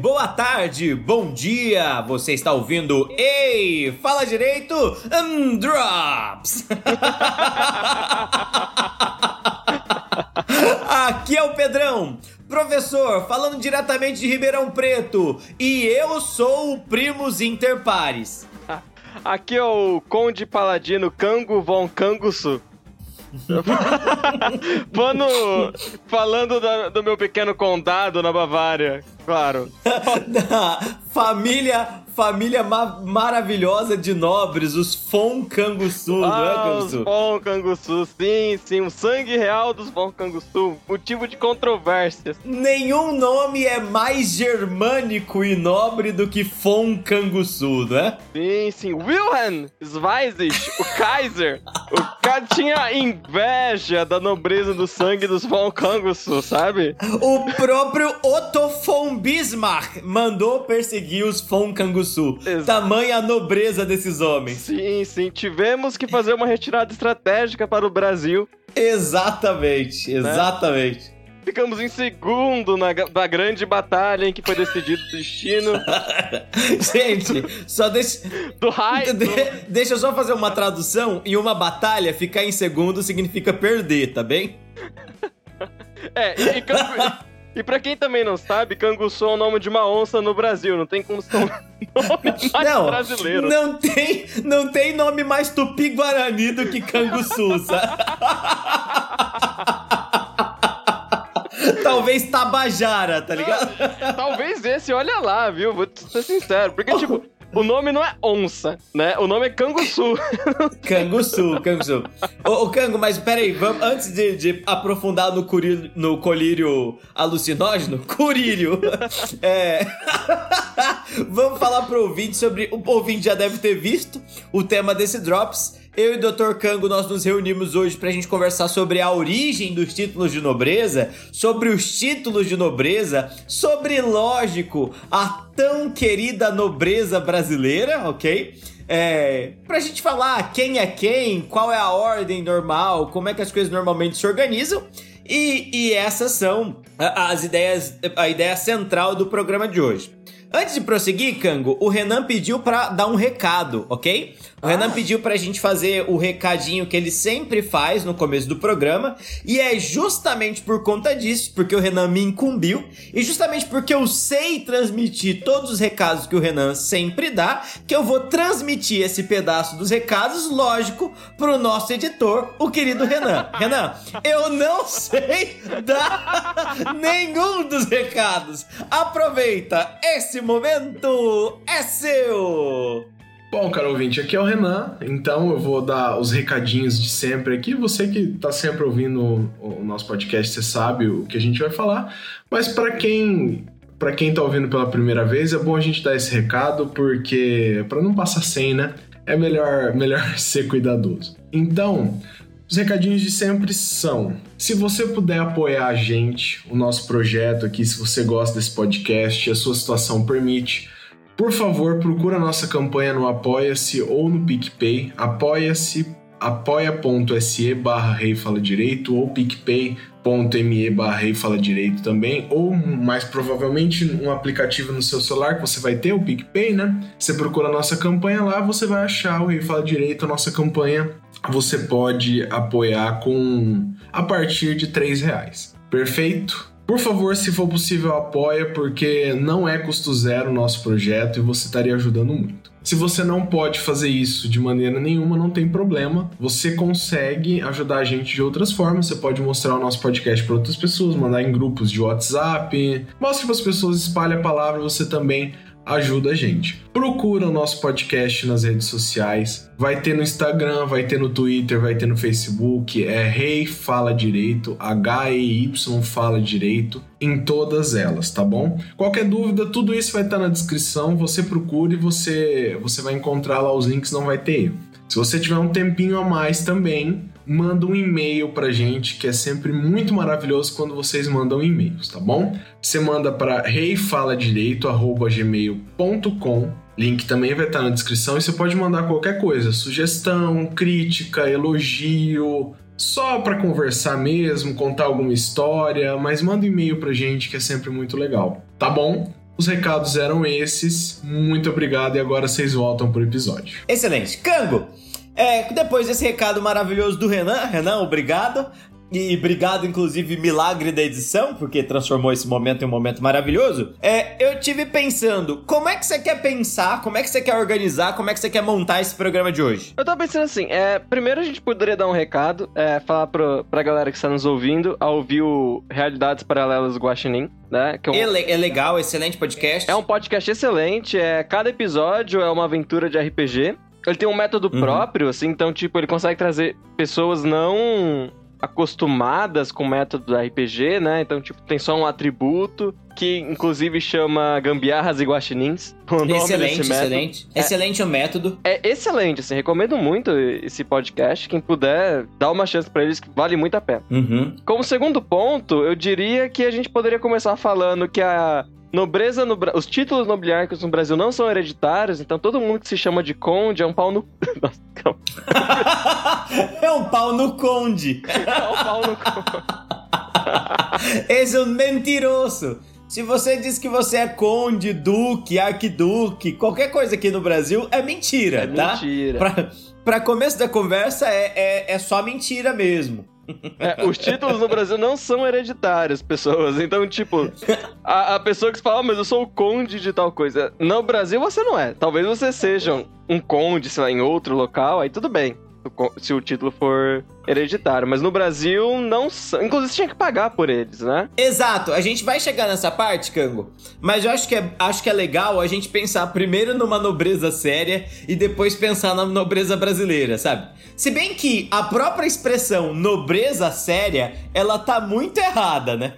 Boa tarde, bom dia. Você está ouvindo Ei, fala direito, um, Drops. Aqui é o Pedrão, professor, falando diretamente de Ribeirão Preto, e eu sou o Primos Interpares. Aqui é o Conde Paladino Kango von Kangusu. Mano, falando do meu pequeno condado na Bavária, claro. família família ma maravilhosa de nobres, os Fon Canguçu, ah, não é, Canguçu? Os Fon Canguçu, sim, sim, o sangue real dos Fon Canguçu, motivo de controvérsias. Nenhum nome é mais germânico e nobre do que Fon Canguçu, não é? Sim, sim, Wilhelm Zweizig, o Kaiser, o cara tinha inveja da nobreza do sangue dos Von Canguçu, sabe? O próprio Otto von Bismarck mandou perseguir os Von Canguçu Sul. Exato. Tamanha nobreza desses homens. Sim, sim. Tivemos que fazer uma retirada estratégica para o Brasil. Exatamente, né? exatamente. Né? Ficamos em segundo na, na grande batalha em que foi decidido o destino. Gente, só deixa. Do raio. De, deixa eu só fazer uma tradução. E uma batalha, ficar em segundo significa perder, tá bem? É, e, e, e pra quem também não sabe, Canguçu é o nome de uma onça no Brasil. Não tem como ser um nome mais não, brasileiro. Não tem, não tem nome mais tupi-guarani do que Canguçu? Talvez Tabajara, tá ligado? Talvez esse, olha lá, viu? Vou ser sincero. Porque, tipo, o nome não é onça, né? O nome é Canguçu. canguçu, Canguçu. Ô, ô Cango, mas peraí, vamos, antes de, de aprofundar no, curírio, no colírio alucinógeno, curírio, é... vamos falar pro ouvinte sobre... O ouvinte já deve ter visto o tema desse Drops, eu e o Dr. Kango, nós nos reunimos hoje para a gente conversar sobre a origem dos títulos de nobreza, sobre os títulos de nobreza, sobre, lógico, a tão querida nobreza brasileira, ok? É, pra gente falar quem é quem, qual é a ordem normal, como é que as coisas normalmente se organizam. E, e essas são as ideias, a ideia central do programa de hoje. Antes de prosseguir, Kango, o Renan pediu para dar um recado, ok? O ah. Renan pediu pra gente fazer o recadinho que ele sempre faz no começo do programa, e é justamente por conta disso, porque o Renan me incumbiu, e justamente porque eu sei transmitir todos os recados que o Renan sempre dá, que eu vou transmitir esse pedaço dos recados, lógico, pro nosso editor, o querido Renan. Renan, eu não sei dar nenhum dos recados. Aproveita esse esse momento é seu! Bom, caro ouvinte, aqui é o Renan, então eu vou dar os recadinhos de sempre aqui. Você que está sempre ouvindo o, nosso podcast, você sabe o que a gente vai falar, mas para quem para quem tá ouvindo pela primeira vez, é bom a gente dar esse recado porque para não passar sem, né? É melhor melhor ser cuidadoso. Então, os recadinhos de sempre são: se você puder apoiar a gente, o nosso projeto aqui, se você gosta desse podcast, a sua situação permite, por favor, procura a nossa campanha no Apoia-se ou no PicPay. Apoia-se, apoia.se barra Rei Fala Direito ou picpay.me barra Rei Fala Direito também, ou mais provavelmente um aplicativo no seu celular que você vai ter, o PicPay, né? Você procura a nossa campanha lá, você vai achar o Rei Fala Direito, a nossa campanha você pode apoiar com a partir de três reais. Perfeito? Por favor, se for possível, apoia, porque não é custo zero o nosso projeto e você estaria ajudando muito. Se você não pode fazer isso de maneira nenhuma, não tem problema. Você consegue ajudar a gente de outras formas. Você pode mostrar o nosso podcast para outras pessoas, mandar em grupos de WhatsApp. Mostre para as pessoas, espalhe a palavra. Você também ajuda a gente. Procura o nosso podcast nas redes sociais. Vai ter no Instagram, vai ter no Twitter, vai ter no Facebook. É Rei hey Fala Direito, H-E-Y Fala Direito, em todas elas, tá bom? Qualquer dúvida, tudo isso vai estar na descrição. Você procure e você, você vai encontrar lá os links, não vai ter erro. Se você tiver um tempinho a mais também, manda um e-mail pra gente, que é sempre muito maravilhoso quando vocês mandam e-mails, tá bom? Você manda para reifaladireito@gmail.com. Link também vai estar na descrição e você pode mandar qualquer coisa, sugestão, crítica, elogio, só para conversar mesmo, contar alguma história, mas manda um e-mail pra gente que é sempre muito legal. Tá bom? Os recados eram esses. Muito obrigado e agora vocês voltam pro episódio. Excelente. Cango, é, depois desse recado maravilhoso do Renan, Renan, obrigado. E obrigado, inclusive, milagre da edição, porque transformou esse momento em um momento maravilhoso. É, eu tive pensando, como é que você quer pensar, como é que você quer organizar, como é que você quer montar esse programa de hoje? Eu tava pensando assim, é, primeiro a gente poderia dar um recado, é, falar pro, pra galera que está nos ouvindo a ouvir o Realidades Paralelas do Guaxinim, né? É, um... é legal, excelente podcast. É um podcast excelente, é, cada episódio é uma aventura de RPG. Ele tem um método uhum. próprio, assim, então, tipo, ele consegue trazer pessoas não acostumadas com o método do RPG, né? Então, tipo, tem só um atributo que inclusive chama Gambiarras e Guaxinins. O nome excelente, excelente. É, excelente o método. É excelente, assim, recomendo muito esse podcast. Quem puder, dá uma chance para eles que vale muito a pena. Uhum. Como segundo ponto, eu diria que a gente poderia começar falando que a Nobreza no Os títulos nobiliárquicos no Brasil não são hereditários, então todo mundo que se chama de conde é um pau no. Nossa, calma. é um pau no conde. é um pau no conde. Esse é um mentiroso. Se você diz que você é conde, duque, arquiduque, qualquer coisa aqui no Brasil, é mentira, é tá? Mentira. Pra, pra começo da conversa, é, é, é só mentira mesmo. É, os títulos no Brasil não são hereditários, pessoas. Então, tipo, a, a pessoa que fala, oh, mas eu sou o conde de tal coisa. No Brasil você não é. Talvez você seja um conde, sei lá, em outro local, aí tudo bem se o título for hereditário. Mas no Brasil, não. Inclusive, tinha que pagar por eles, né? Exato. A gente vai chegar nessa parte, Cango. Mas eu acho que, é, acho que é legal a gente pensar primeiro numa nobreza séria e depois pensar na nobreza brasileira, sabe? Se bem que a própria expressão nobreza séria, ela tá muito errada, né?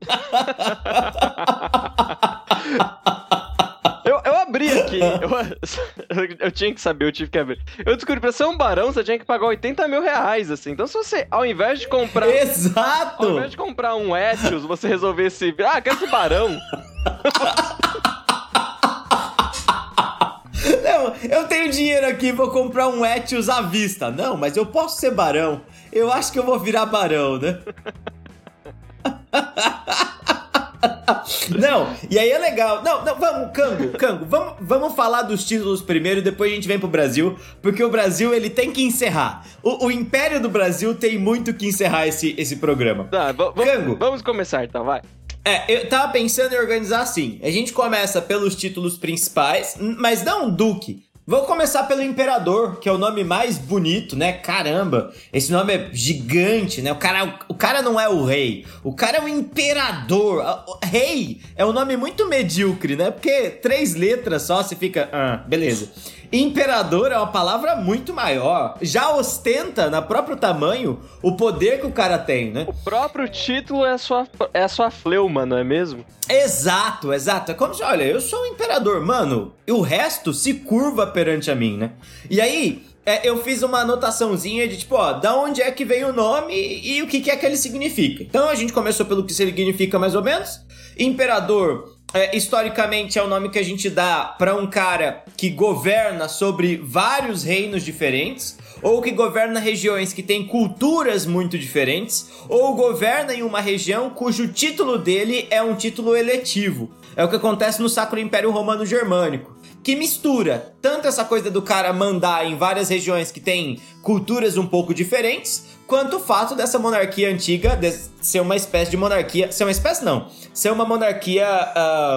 Eu, eu abri aqui. Eu, eu, tinha que saber, eu tive que abrir. Eu descobri pra ser um barão, você tinha que pagar 80 mil reais, assim. Então, se você, ao invés de comprar. Exato! Ao invés de comprar um Etios, você resolvesse. Ah, quero ser barão. Não, eu tenho dinheiro aqui, vou comprar um Etios à vista. Não, mas eu posso ser barão. Eu acho que eu vou virar barão, né? Não, e aí é legal. Não, não, vamos, Cango, Cango, vamos, vamos falar dos títulos primeiro e depois a gente vem pro Brasil, porque o Brasil ele tem que encerrar. O, o Império do Brasil tem muito que encerrar esse, esse programa. Tá, Cango. Vamos começar então, vai. É, eu tava pensando em organizar assim. A gente começa pelos títulos principais, mas não Duque. Vamos começar pelo Imperador, que é o nome mais bonito, né? Caramba, esse nome é gigante, né? O cara, o cara não é o rei, o cara é o imperador. O rei é um nome muito medíocre, né? Porque três letras só, você fica. Ah, beleza. Imperador é uma palavra muito maior. Já ostenta, na próprio tamanho, o poder que o cara tem, né? O próprio título é a sua, é sua fleuma, não é mesmo? Exato, exato. É como se, olha, eu sou o imperador, mano, e o resto se curva perante a mim, né? E aí, é, eu fiz uma anotaçãozinha de tipo, ó, da onde é que veio o nome e o que, que é que ele significa. Então a gente começou pelo que significa mais ou menos. Imperador é, historicamente é o nome que a gente dá para um cara que governa sobre vários reinos diferentes, ou que governa regiões que têm culturas muito diferentes, ou governa em uma região cujo título dele é um título eletivo. É o que acontece no Sacro Império Romano Germânico que mistura tanto essa coisa do cara mandar em várias regiões que têm culturas um pouco diferentes, quanto o fato dessa monarquia antiga de ser uma espécie de monarquia. Ser uma espécie, não. Ser uma monarquia.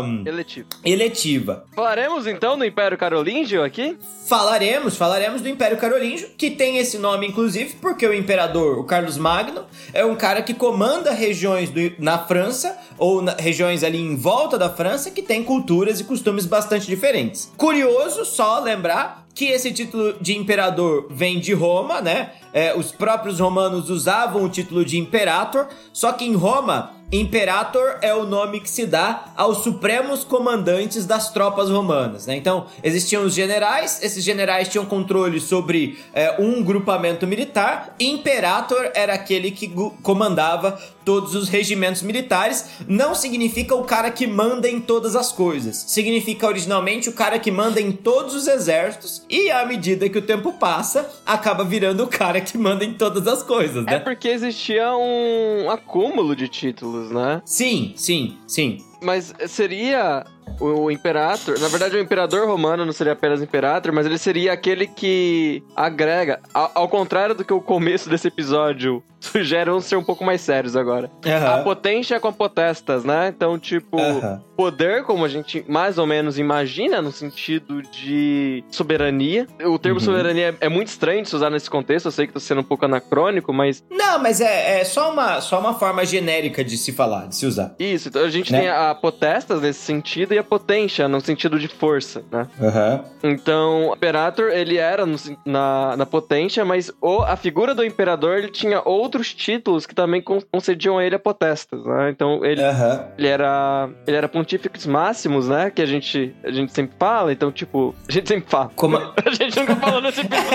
Um, eletiva. eletiva. Falaremos então do Império Carolíngio aqui? Falaremos, falaremos do Império Carolíngio, que tem esse nome, inclusive, porque o imperador, o Carlos Magno, é um cara que comanda regiões do, na França, ou na, regiões ali em volta da França, que tem culturas e costumes bastante diferentes. Curioso só lembrar que esse título de imperador vem de Roma, né? É, os próprios romanos usavam o título de imperator, só que em Roma Imperator é o nome que se dá aos supremos comandantes das tropas romanas. Né? Então, existiam os generais, esses generais tinham controle sobre é, um grupamento militar, Imperator era aquele que comandava todos os regimentos militares, não significa o cara que manda em todas as coisas. Significa originalmente o cara que manda em todos os exércitos e à medida que o tempo passa, acaba virando o cara que manda em todas as coisas, né? É porque existia um acúmulo de títulos, né? Sim, sim, sim. Mas seria o, Imperator, na verdade o Imperador Romano não seria apenas Imperator, mas ele seria aquele que agrega, ao, ao contrário do que o começo desse episódio sugere, vamos ser um pouco mais sérios agora. A potência com potestas, né? Então, tipo, Aham. poder, como a gente mais ou menos imagina, no sentido de soberania. O termo Uhum. soberania é, é muito estranho de se usar nesse contexto, eu sei que tô sendo um pouco anacrônico, mas Não, mas é, é só, uma, só uma forma genérica de se falar, de se usar. isso. Então a gente Né? tem a potestas nesse sentido e a potência no sentido de força, né? Aham. Então, o Imperator, ele era no- na, na potência, mas o, a figura do Imperador, ele tinha outros títulos que também con- concediam a ele a potestas, né? Então, ele, Aham. ele era ele era Pontífices Máximos, né? Que a gente, a gente sempre fala, então, tipo, a gente sempre fala. Como... A gente nunca falou nesse episódio.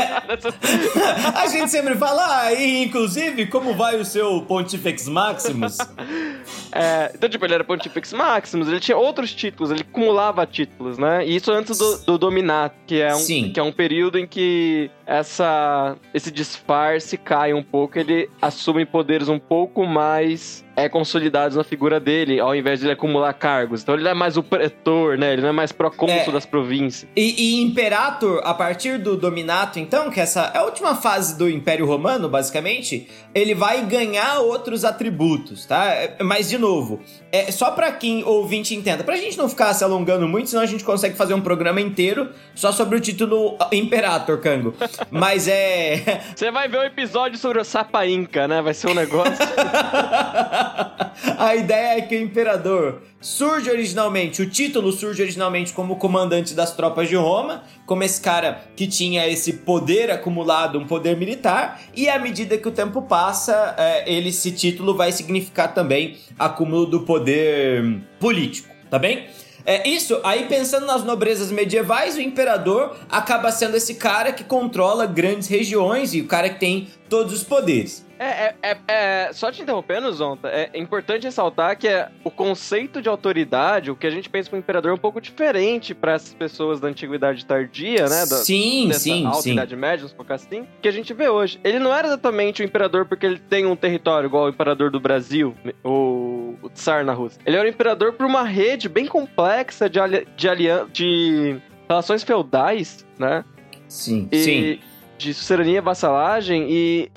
A gente sempre fala, ah, e inclusive, como vai o seu Pontifex Maximus? É, então, tipo, ele era Pontifex Maximus, ele tinha outros títulos, ele acumulava títulos, né? E isso antes do, do Dominato, que é, um, Sim. que é um período em que essa, esse disfarce cai um pouco, ele assume poderes um pouco mais é, consolidados na figura dele, ao invés de ele acumular cargos. Então ele não é mais o pretor, né? Ele não é mais procônsul É. das províncias. E, e Imperator, a partir do Dominato, então, que essa é a última fase do Império Romano, basicamente, ele vai ganhar outros atributos, tá? É, Mas, de novo, é só pra quem ouvinte entenda, pra gente não ficar se alongando muito, senão a gente consegue fazer um programa inteiro só sobre o título Imperator, Kango. Mas é. Você vai ver o episódio sobre o Sapa Inca, né? Vai ser um negócio. a ideia é que o imperador surge originalmente, o título surge originalmente como comandante das tropas de Roma, como esse cara que tinha esse poder acumulado, um poder militar, e à medida que o tempo passa, é, ele, esse título vai significar também acúmulo do poder político, tá bem? É isso, aí pensando nas nobrezas medievais, o imperador acaba sendo esse cara que controla grandes regiões e o cara que tem todos os poderes. É, é, é, é- só te interrompendo, Zonta, é importante ressaltar que é, o conceito de autoridade, o que a gente pensa com o imperador, é um pouco diferente para essas pessoas da antiguidade tardia, né? Da, sim, sim, alta sim. idade média, vamos colocar assim, que a gente vê hoje. Ele não era exatamente o imperador porque ele tem um território igual o imperador do Brasil, o, o Tsar na Rússia. Ele era o imperador por uma rede bem complexa de, ali, de, alian, de relações feudais, né? Sim, e sim. de suzerania, vassalagem e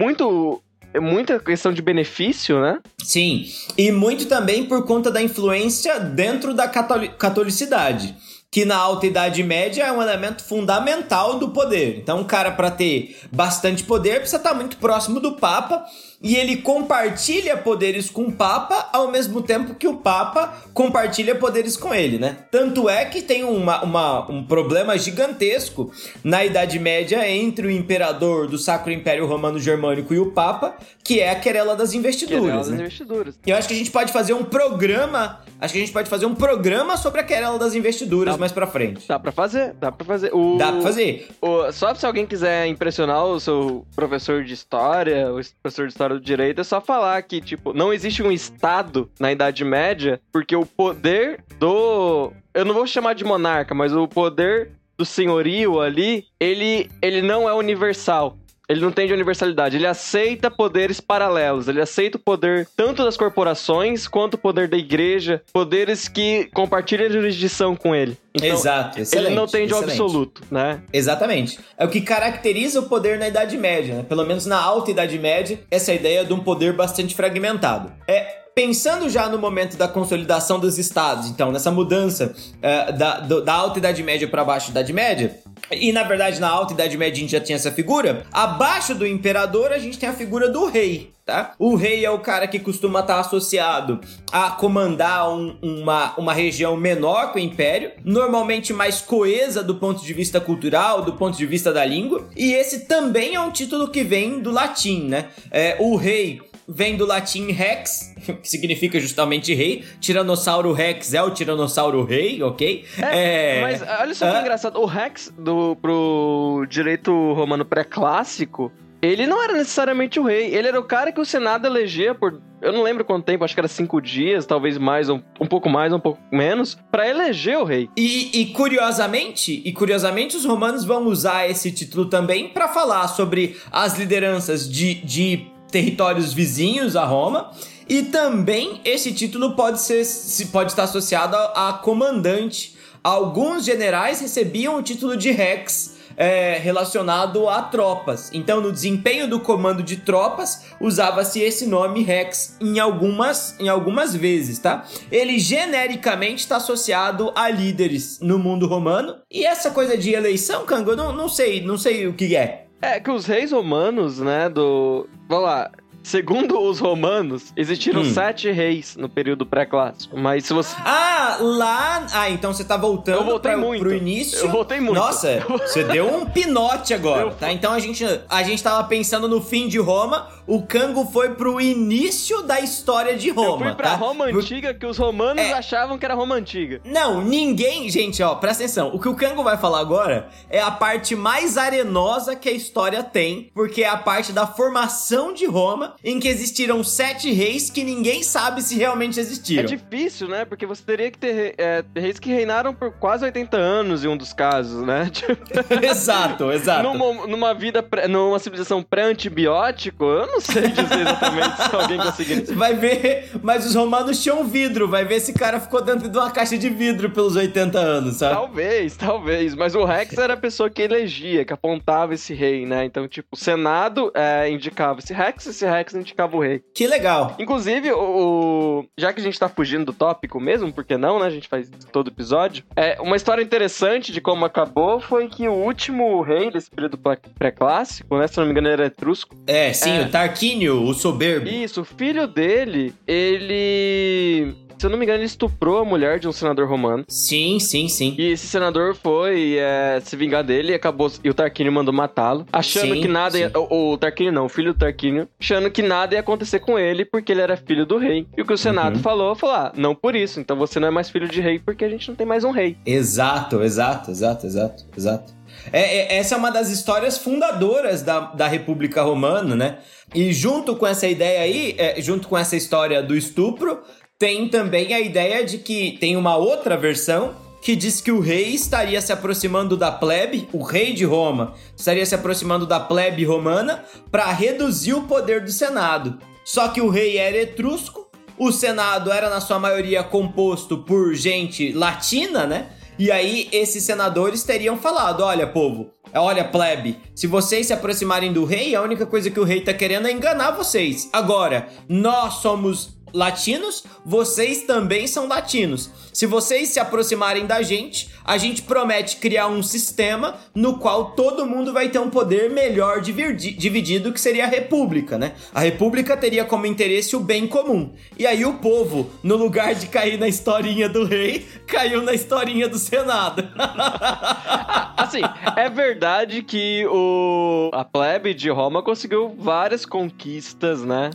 muito muita questão de benefício, né? Sim, e muito também por conta da influência dentro da catoli- catolicidade, que na Alta Idade Média é um elemento fundamental do poder. Então, um cara para ter bastante poder precisa estar muito próximo do Papa e ele compartilha poderes com o Papa ao mesmo tempo que o Papa compartilha poderes com ele, né? Tanto é que tem uma, uma- um problema gigantesco na Idade Média entre o imperador do Sacro Império Romano Germânico e o Papa, que é a querela das investiduras, das né? investiduras. Eu acho que a gente pode fazer um programa. Acho que a gente pode fazer um programa sobre a querela das investiduras Tá. mais pra frente. Dá pra fazer, dá pra fazer. O, Dá pra fazer. o- só se alguém quiser impressionar o seu professor de história, o professor de história do direito, é só falar que, tipo, não existe um Estado na Idade Média, porque o poder do. Eu não vou chamar de monarca, mas o poder do senhorio ali, ele, ele não é universal. Ele não tem de universalidade. Ele aceita poderes paralelos. Ele aceita o poder tanto das corporações quanto o poder da igreja. Poderes que compartilham jurisdição com ele. Então, Exato, excelente. ele não tem de excelente. absoluto, né? Exatamente. É o que caracteriza o poder na Idade Média, né? Pelo menos na Alta Idade Média, essa ideia de um poder bastante fragmentado. É. Pensando já no momento da consolidação dos estados, então, nessa mudança é, da, do- da Alta Idade Média para baixo Idade Média, e na verdade na Alta Idade Média a gente já tinha essa figura, abaixo do imperador a gente tem a figura do rei, tá? O rei é o cara que costuma estar associado a comandar um- uma, uma região menor que o império, normalmente mais coesa do ponto de vista cultural, do ponto de vista da língua, e esse também é um título que vem do latim, né? É, o rei vem do latim rex, que significa justamente rei. Tiranossauro rex é o tiranossauro rei, ok? É, Mas olha só que Hã? engraçado. O Rex do, pro direito romano pré-clássico, ele não era necessariamente o rei. Ele era o cara que o Senado elegia por. Eu não lembro quanto tempo, acho que era cinco dias, talvez mais, um, um pouco mais, um pouco menos, para eleger o rei. E, e, curiosamente, e curiosamente, os romanos vão usar esse título também para falar sobre as lideranças de, de territórios vizinhos a Roma. E também esse título pode ser pode estar associado a, comandante. Alguns generais recebiam o título de rex é, relacionado a tropas. Então, no desempenho do comando de tropas, usava-se esse nome Rex em algumas, em algumas vezes, tá? Ele genericamente está associado a líderes no mundo romano. E essa coisa de eleição, Kango, eu não, não sei, não sei o que é. É que os reis romanos, né, do... Vamos lá, Segundo os romanos, existiram hum. sete reis no período pré-clássico. Mas se você. Ah, lá. Ah, então você tá voltando eu voltei pra, muito. pro início. Eu voltei muito. Nossa, você deu um pinote agora, eu... tá? Então a gente, a gente tava pensando no fim de Roma, o Cango foi pro início da história de Roma. Eu fui pra tá? Roma antiga que os romanos é... achavam que era Roma antiga. Não, ninguém. Gente, ó, presta atenção. O que o Cango vai falar agora é a parte mais arenosa que a história tem, porque é a parte da formação de Roma em que existiram sete reis que ninguém sabe se realmente existiram. É difícil, né? Porque você teria que ter é, reis que reinaram por quase 80 anos em um dos casos, né? exato, exato. Numa, numa vida, numa civilização pré-antibiótico, eu não sei dizer exatamente se alguém conseguiria. Vai ver, mas os romanos tinham vidro, vai ver se cara ficou dentro de uma caixa de vidro pelos 80 anos, sabe? Talvez, talvez. Mas o Rex era a pessoa que elegia, que apontava esse rei, né? Então, tipo, o Senado é, indicava esse Rex, esse Rex indicava o rei. Que legal. Inclusive, o, já que a gente tá fugindo do tópico mesmo, porque não, né? A gente faz todo episódio. É, uma história interessante de como acabou foi que o último rei desse período pré-clássico, né? Se não me engano, era etrusco. É, sim, é, o Tarquínio, o soberbo. Isso, o filho dele, ele se eu não me engano, ele estuprou a mulher de um senador romano. Sim, sim, sim. E esse senador foi é, se vingar dele e acabou. E o Tarquínio mandou matá-lo. Achando sim, que nada ia. O, o Tarquínio não, o filho do Tarquínio. Achando que nada ia acontecer com ele porque ele era filho do rei. E o que o Senado uhum. falou, falou: ah, não por isso. Então você não é mais filho de rei porque a gente não tem mais um rei. Exato, exato, exato, exato, exato. É, é, essa é uma das histórias fundadoras da, da República Romana, né? E junto com essa ideia aí, é, junto com essa história do estupro, tem também a ideia de que tem uma outra versão que diz que o rei estaria se aproximando da plebe, o rei de Roma estaria se aproximando da plebe romana para reduzir o poder do Senado. Só que o rei era etrusco, o Senado era na sua maioria composto por gente latina, né? E aí esses senadores teriam falado: olha, povo, olha, plebe, se vocês se aproximarem do rei, a única coisa que o rei tá querendo é enganar vocês. Agora, nós somos latinos, vocês também são latinos. Se vocês se aproximarem da gente, a gente promete criar um sistema no qual todo mundo vai ter um poder melhor dividido, que seria a república, né? A república teria como interesse o bem comum. E aí o povo, no lugar de cair na historinha do rei, caiu na historinha do senado. assim, é verdade que o a plebe de Roma conseguiu várias conquistas, né?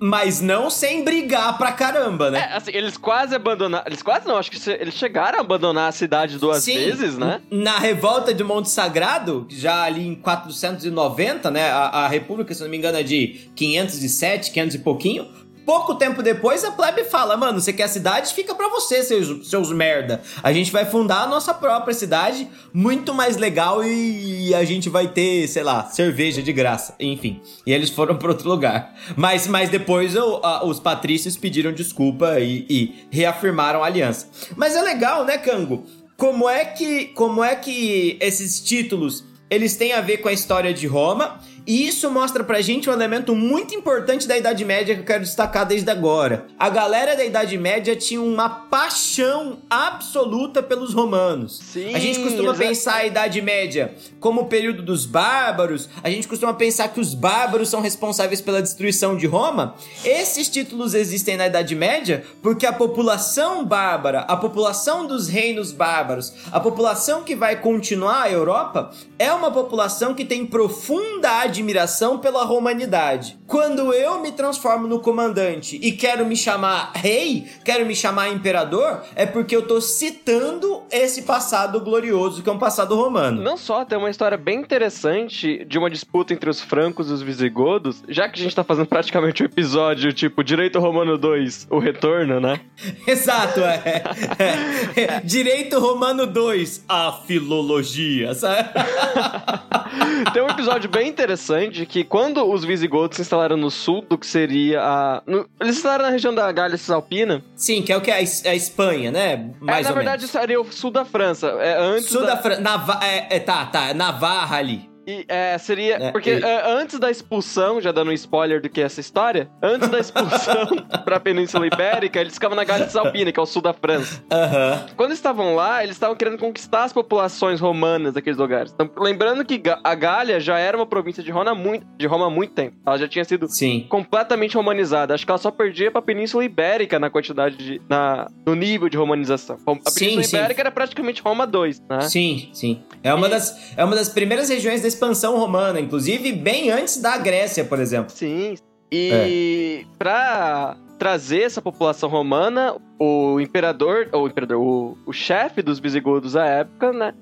Mas não sem brigar pra caramba, né? É, assim, eles quase abandonaram. Eles quase não, acho que eles chegaram a abandonar a cidade duas Sim, vezes, né? Na revolta de Monte Sagrado, já ali em 490, né? A, a República, se não me engano, é de 507, 500 e pouquinho. Pouco tempo depois, a plebe fala: Mano, você quer a cidade? Fica pra você, seus, seus merda. A gente vai fundar a nossa própria cidade, muito mais legal e a gente vai ter, sei lá, cerveja de graça. Enfim. E eles foram pra outro lugar. Mas, mas depois o, a, os patrícios pediram desculpa e, e reafirmaram a aliança. Mas é legal, né, Cango? Como é que, como é que esses títulos eles têm a ver com a história de Roma e isso mostra pra gente um elemento muito importante da Idade Média que eu quero destacar desde agora. A galera da Idade Média tinha uma paixão absoluta pelos romanos. Sim, a gente costuma pensar a Idade Média como o período dos bárbaros, a gente costuma pensar que os bárbaros são responsáveis pela destruição de Roma. Esses títulos existem na Idade Média porque a população bárbara, a população dos reinos bárbaros, a população que vai continuar a Europa, é uma população que tem profunda admiração pela romanidade. Quando eu me transformo no comandante e quero me chamar rei, quero me chamar imperador, é porque eu tô citando esse passado glorioso que é um passado romano. Não só, tem uma história bem interessante de uma disputa entre os francos e os visigodos, já que a gente tá fazendo praticamente um episódio tipo Direito Romano 2, o retorno, né? Exato, é. é. Direito Romano 2, a filologia, sabe? Tem um episódio bem interessante que quando os visigodos se instalaram no sul do que seria a... No, eles instalaram na região da Gália Cisalpina. Sim, que é o que é a Espanha, né? Mais é, na verdade, menos. seria o sul da França. É antes sul da, da França. É, é, tá, tá. Navarra ali. E, é, seria. É, porque e... é, antes da expulsão, já dando um spoiler do que é essa história, antes da expulsão pra Península Ibérica, eles ficavam na Gália Cisalpina, que é o sul da França. Uhum. Quando estavam lá, eles estavam querendo conquistar as populações romanas daqueles lugares. Então, lembrando que a Gália já era uma província de Roma, muito, de Roma há muito tempo. Ela já tinha sido Sim. completamente romanizada. Acho que ela só perdia pra Península Ibérica na quantidade de. Na, no nível de romanização. A Península sim, Ibérica sim. era praticamente Roma 2, né? Sim, sim. É uma, das, é uma das primeiras regiões da expansão romana, inclusive bem antes da Grécia, por exemplo. Sim. E é. pra trazer essa população romana, o imperador, ou o imperador, o, o chefe dos visigodos à época, né,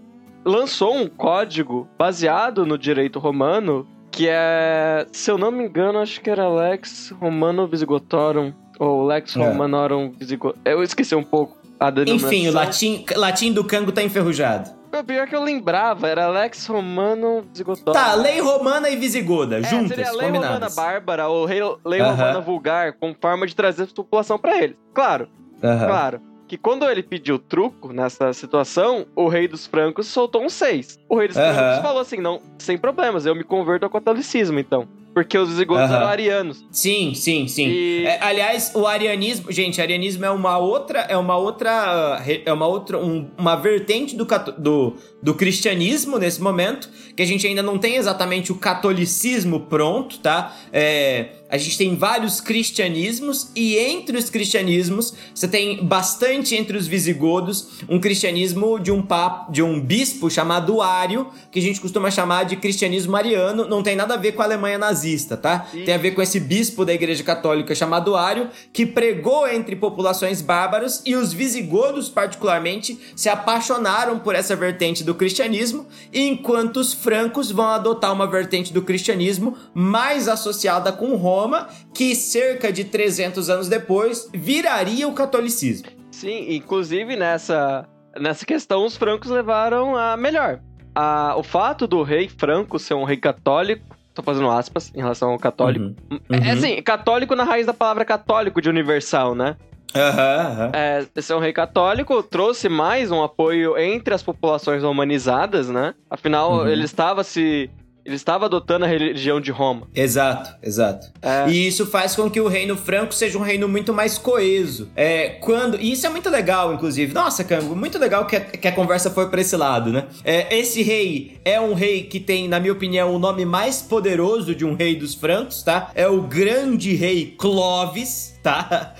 lançou um código baseado no direito romano, que é, se eu não me engano, acho que era Lex Romano Visigotorum, ou Lex é. Romanorum Visigotorum. Eu esqueci um pouco a denominação. Enfim, o latim, latim do cango tá enferrujado. O pior que eu lembrava, era Lex Romano Visigotório. Tá, lei romana e visigoda, é, juntas, seria lei combinadas. romana bárbara ou lei, romana vulgar, com forma de trazer a população para ele. Claro, claro. Que quando ele pediu truco nessa situação, o rei dos francos soltou um seis. O rei dos uh -huh. francos falou assim, não, sem problemas, eu me converto ao catolicismo, então. Porque os visigodos eram arianos. Sim, sim, sim. E... É, aliás, o arianismo, gente, arianismo é uma outra, é uma outra, é uma outra, um, uma vertente do, do, do cristianismo nesse momento, que a gente ainda não tem exatamente o catolicismo pronto, tá? É, a gente tem vários cristianismos e entre os cristianismos você tem bastante entre os visigodos um cristianismo de um papo, de um bispo chamado Ário, que a gente costuma chamar de cristianismo ariano, não tem nada a ver com a Alemanha nazista, tá? Tem a ver com esse bispo da Igreja Católica chamado Ário, que pregou entre populações bárbaras e os visigodos particularmente se apaixonaram por essa vertente do cristianismo, enquanto os francos vão adotar uma vertente do cristianismo mais associada com Roma que cerca de 300 anos depois viraria o catolicismo. Sim, inclusive nessa, nessa questão os francos levaram a melhor. A, o fato do rei franco ser um rei católico, tô fazendo aspas em relação ao católico. Uhum. Uhum. É assim, católico na raiz da palavra católico de universal, né? Uhum, uhum. É, esse é um rei católico, trouxe mais um apoio entre as populações romanizadas, né? Afinal, uhum. ele estava se ele estava adotando a religião de Roma. Exato, exato. É. E isso faz com que o reino franco seja um reino muito mais coeso. É, quando, e isso é muito legal, inclusive. Nossa, Cango, muito legal que a, que a conversa foi para esse lado, né? É, esse rei é um rei que tem, na minha opinião, o nome mais poderoso de um rei dos francos, tá? É o grande rei Clovis, tá?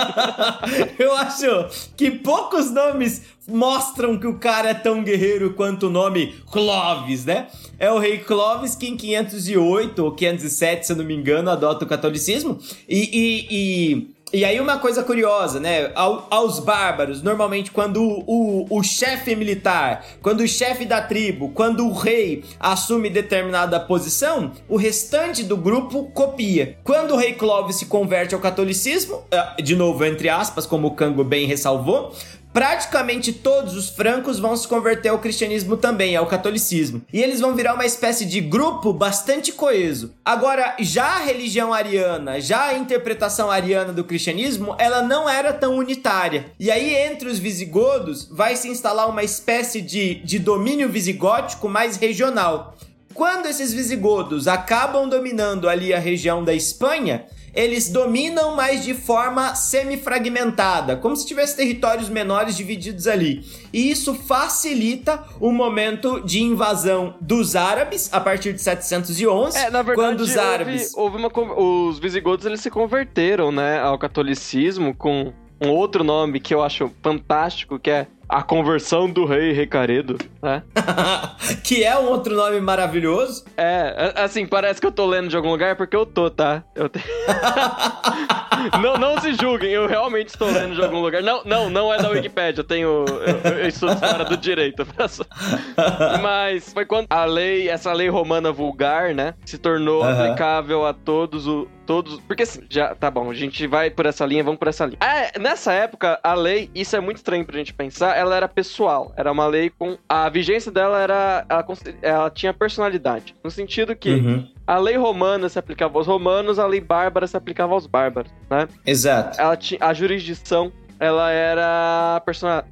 Eu acho que poucos nomes mostram que o cara é tão guerreiro quanto o nome Clovis, né? É o rei Clovis que em 508 ou 507, se eu não me engano, adota o catolicismo. E, e, e e aí uma coisa curiosa, né? Ao, aos bárbaros, normalmente quando o, o, o chefe militar, quando o chefe da tribo, quando o rei assume determinada posição, o restante do grupo copia. Quando o rei Clovis se converte ao catolicismo, eh, de novo entre aspas, como o Cango bem ressalvou, praticamente todos os francos vão se converter ao cristianismo também, ao catolicismo. E eles vão virar uma espécie de grupo bastante coeso. Agora, já a religião ariana, já a interpretação ariana do cristianismo, ela não era tão unitária. E aí, entre os visigodos, vai se instalar uma espécie de, de domínio visigótico mais regional. Quando esses visigodos acabam dominando ali a região da Espanha, eles dominam, mas de forma semi-fragmentada, como se tivesse territórios menores divididos ali. E isso facilita o momento de invasão dos árabes a partir de 711, é, na verdade, quando os árabes houve, houve uma os visigodos eles se converteram, né, ao catolicismo com um outro nome que eu acho fantástico, que é A conversão do rei Recaredo, né? que é um outro nome maravilhoso. É, assim, parece que eu tô lendo de algum lugar porque eu tô, tá? Eu te... não, não se julguem, eu realmente estou lendo de algum lugar. Não, não, não é da Wikipedia, eu tenho. Eu, eu estudo história do direito. Mas foi quando a lei, essa lei romana vulgar, né, se tornou uhum. aplicável a todos o, todos. Porque assim, já tá bom, a gente vai por essa linha, vamos por essa linha. É, nessa época, a lei, isso é muito estranho pra gente pensar, ela era pessoal. Era uma lei com. A vigência dela era. Ela, ela tinha personalidade. No sentido que. Uhum. A lei romana se aplicava aos romanos, a lei bárbara se aplicava aos bárbaros, né? Exato. Ela tinha, a jurisdição, ela era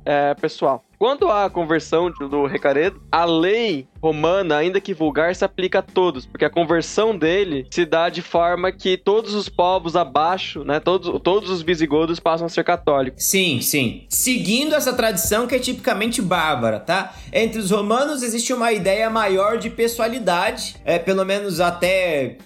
é, pessoal. Quanto à conversão do Recaredo, a lei romana, ainda que vulgar, se aplica a todos, porque a conversão dele se dá de forma que todos os povos abaixo, né, todos, todos os visigodos passam a ser católicos. Sim, sim. Seguindo essa tradição que é tipicamente bárbara, tá? Entre os romanos existe uma ideia maior de pessoalidade, é pelo menos até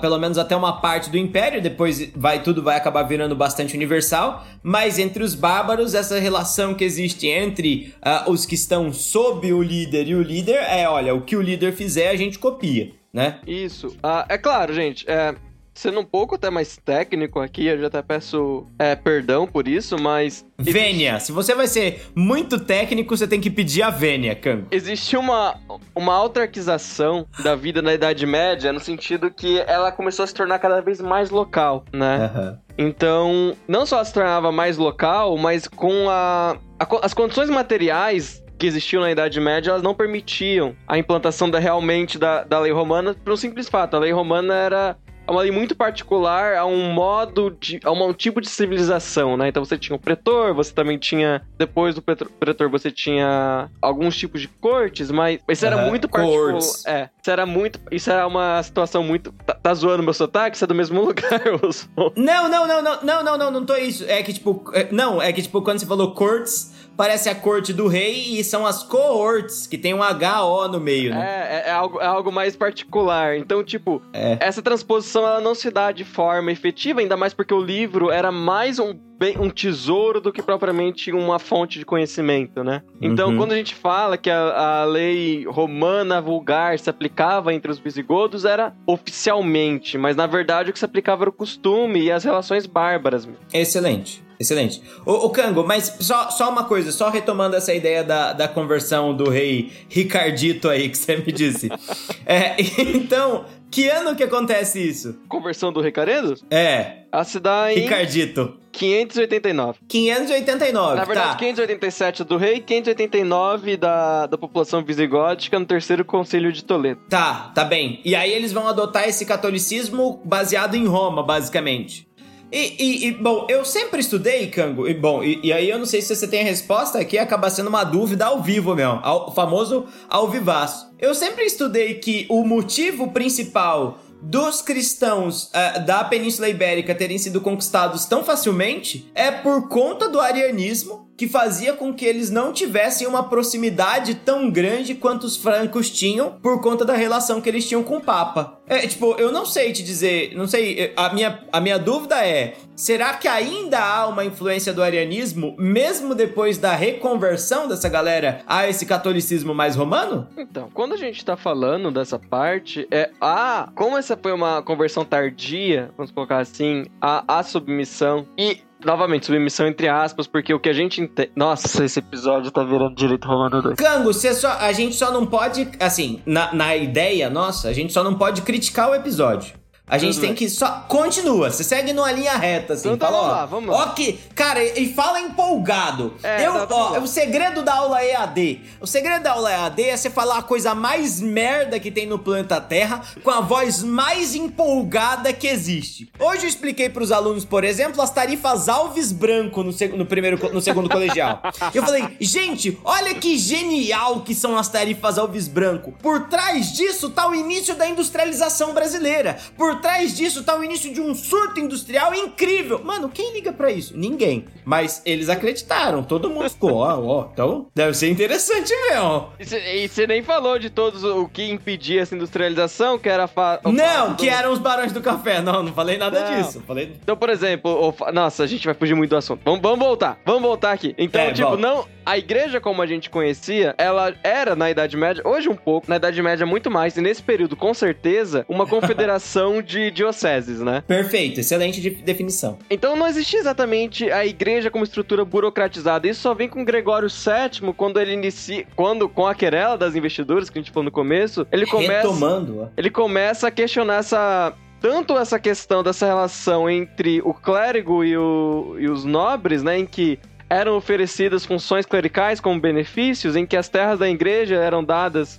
pelo menos até uma parte do império, depois vai tudo vai acabar virando bastante universal, mas entre os bárbaros, essa relação que existe entre os que estão sob o líder e o líder é, olha, o que o líder fizer a gente copia, né? Isso. é claro, gente, é, sendo um pouco até mais técnico aqui, eu já até peço é, perdão por isso, mas. Vênia, se você vai ser muito técnico, você tem que pedir a Vênia, Kango. Existe uma, uma autarquização da vida na Idade Média, no sentido que ela começou a se tornar cada vez mais local, né? Uhum. Então, não só se tornava mais local, mas com a, a as condições materiais que existiam na Idade Média, elas não permitiam a implantação da, realmente da, da lei romana, por um simples fato. A lei romana era é uma lei muito particular a um modo de. a um tipo de civilização, né? Então você tinha o pretor, você também tinha. Depois do pretor, você tinha alguns tipos de cortes, mas isso era uhum, muito particular. É, isso era muito. Isso era uma situação muito. Tá, tá zoando meu sotaque? Isso é do mesmo lugar, Não, não, não, não, não, não, não, não tô isso. É que, tipo. É, não, é que, tipo, quando você falou cortes parece a corte do rei e são as cohorts, que tem um HO no meio, né? É, é, é algo, é algo mais particular. Então, tipo, é. essa transposição ela não se dá de forma efetiva, ainda mais porque o livro era mais um, um tesouro do que propriamente uma fonte de conhecimento, né? Então, uhum. quando a gente fala que a, a lei romana vulgar se aplicava entre os visigodos, era oficialmente, mas na verdade o que se aplicava era o costume e as relações bárbaras. Excelente. Excelente. Ô, ô Kango, mas só, só uma coisa, só retomando essa ideia da, da conversão do rei Ricardito aí que você me disse. é, então, que ano que acontece isso? Conversão do Ricaredo? É. A cidade. Ricardito. 589. 589, Na verdade, tá. 587 do rei, 589 da, da população visigótica no terceiro conselho de Toledo. Tá, tá bem. E aí eles vão adotar esse catolicismo baseado em Roma, basicamente. E, e, e, bom, eu sempre estudei, Cango, e bom, e, e, aí eu não sei se você tem a resposta aqui, acaba sendo uma dúvida ao vivo mesmo, o famoso ao vivaço. Eu sempre estudei que o motivo principal dos cristãos uh, da Península Ibérica terem sido conquistados tão facilmente é por conta do arianismo que fazia com que eles não tivessem uma proximidade tão grande quanto os francos tinham por conta da relação que eles tinham com o Papa. É, tipo, eu não sei te dizer, não sei, a minha, a minha dúvida é, será que ainda há uma influência do arianismo, mesmo depois da reconversão dessa galera a esse catolicismo mais romano? Então, quando a gente tá falando dessa parte, é, ah, como essa foi uma conversão tardia, vamos colocar assim, a, a submissão e novamente, submissão entre aspas, porque o que a gente entende. Nossa, esse episódio tá virando direito romano 2. Cango, você só, a gente só não pode. Assim, na, na ideia nossa, a gente só não pode criticar o episódio. A gente Tudo tem bem. que só. Continua, você segue numa linha reta, assim. Então, fala, vamos lá, vamos lá. Ó, que, cara, e fala empolgado. É, eu, tá, ó, o segredo da aula EAD. O segredo da aula EAD é você falar a coisa mais merda que tem no planeta Terra com a voz mais empolgada que existe. Hoje eu expliquei pros alunos, por exemplo, as tarifas Alves Branco no, no primeiro, no segundo colegial. Eu falei, gente, olha que genial que são as tarifas Alves Branco. Por trás disso tá o início da industrialização brasileira. Por trás disso tá o início de um surto industrial incrível. Mano, quem liga para isso? Ninguém. Mas eles acreditaram, todo mundo ficou, ó, ó, então deve ser interessante mesmo. E você nem falou de todos o que impedia essa industrialização, que era fa... Não, que eram os barões do café. Não, não falei nada não. disso. Falei... Então, por exemplo, o... nossa, a gente vai fugir muito do assunto. Vamos, vamos voltar, vamos voltar aqui. Então, é, tipo, volta. não a igreja como a gente conhecia, ela era na Idade Média, hoje um pouco, na Idade Média muito mais, e nesse período, com certeza, uma confederação de dioceses, né? Perfeito, excelente de- definição. Então não existia exatamente a igreja como estrutura burocratizada. Isso só vem com Gregório VII, quando ele inicia. Quando, com a querela das investiduras, que a gente falou no começo, ele começa. Retomando. Ele começa a questionar essa. Tanto essa questão dessa relação entre o clérigo e, o- e os nobres, né? Em que eram oferecidas funções clericais como benefícios, em que as terras da igreja eram dadas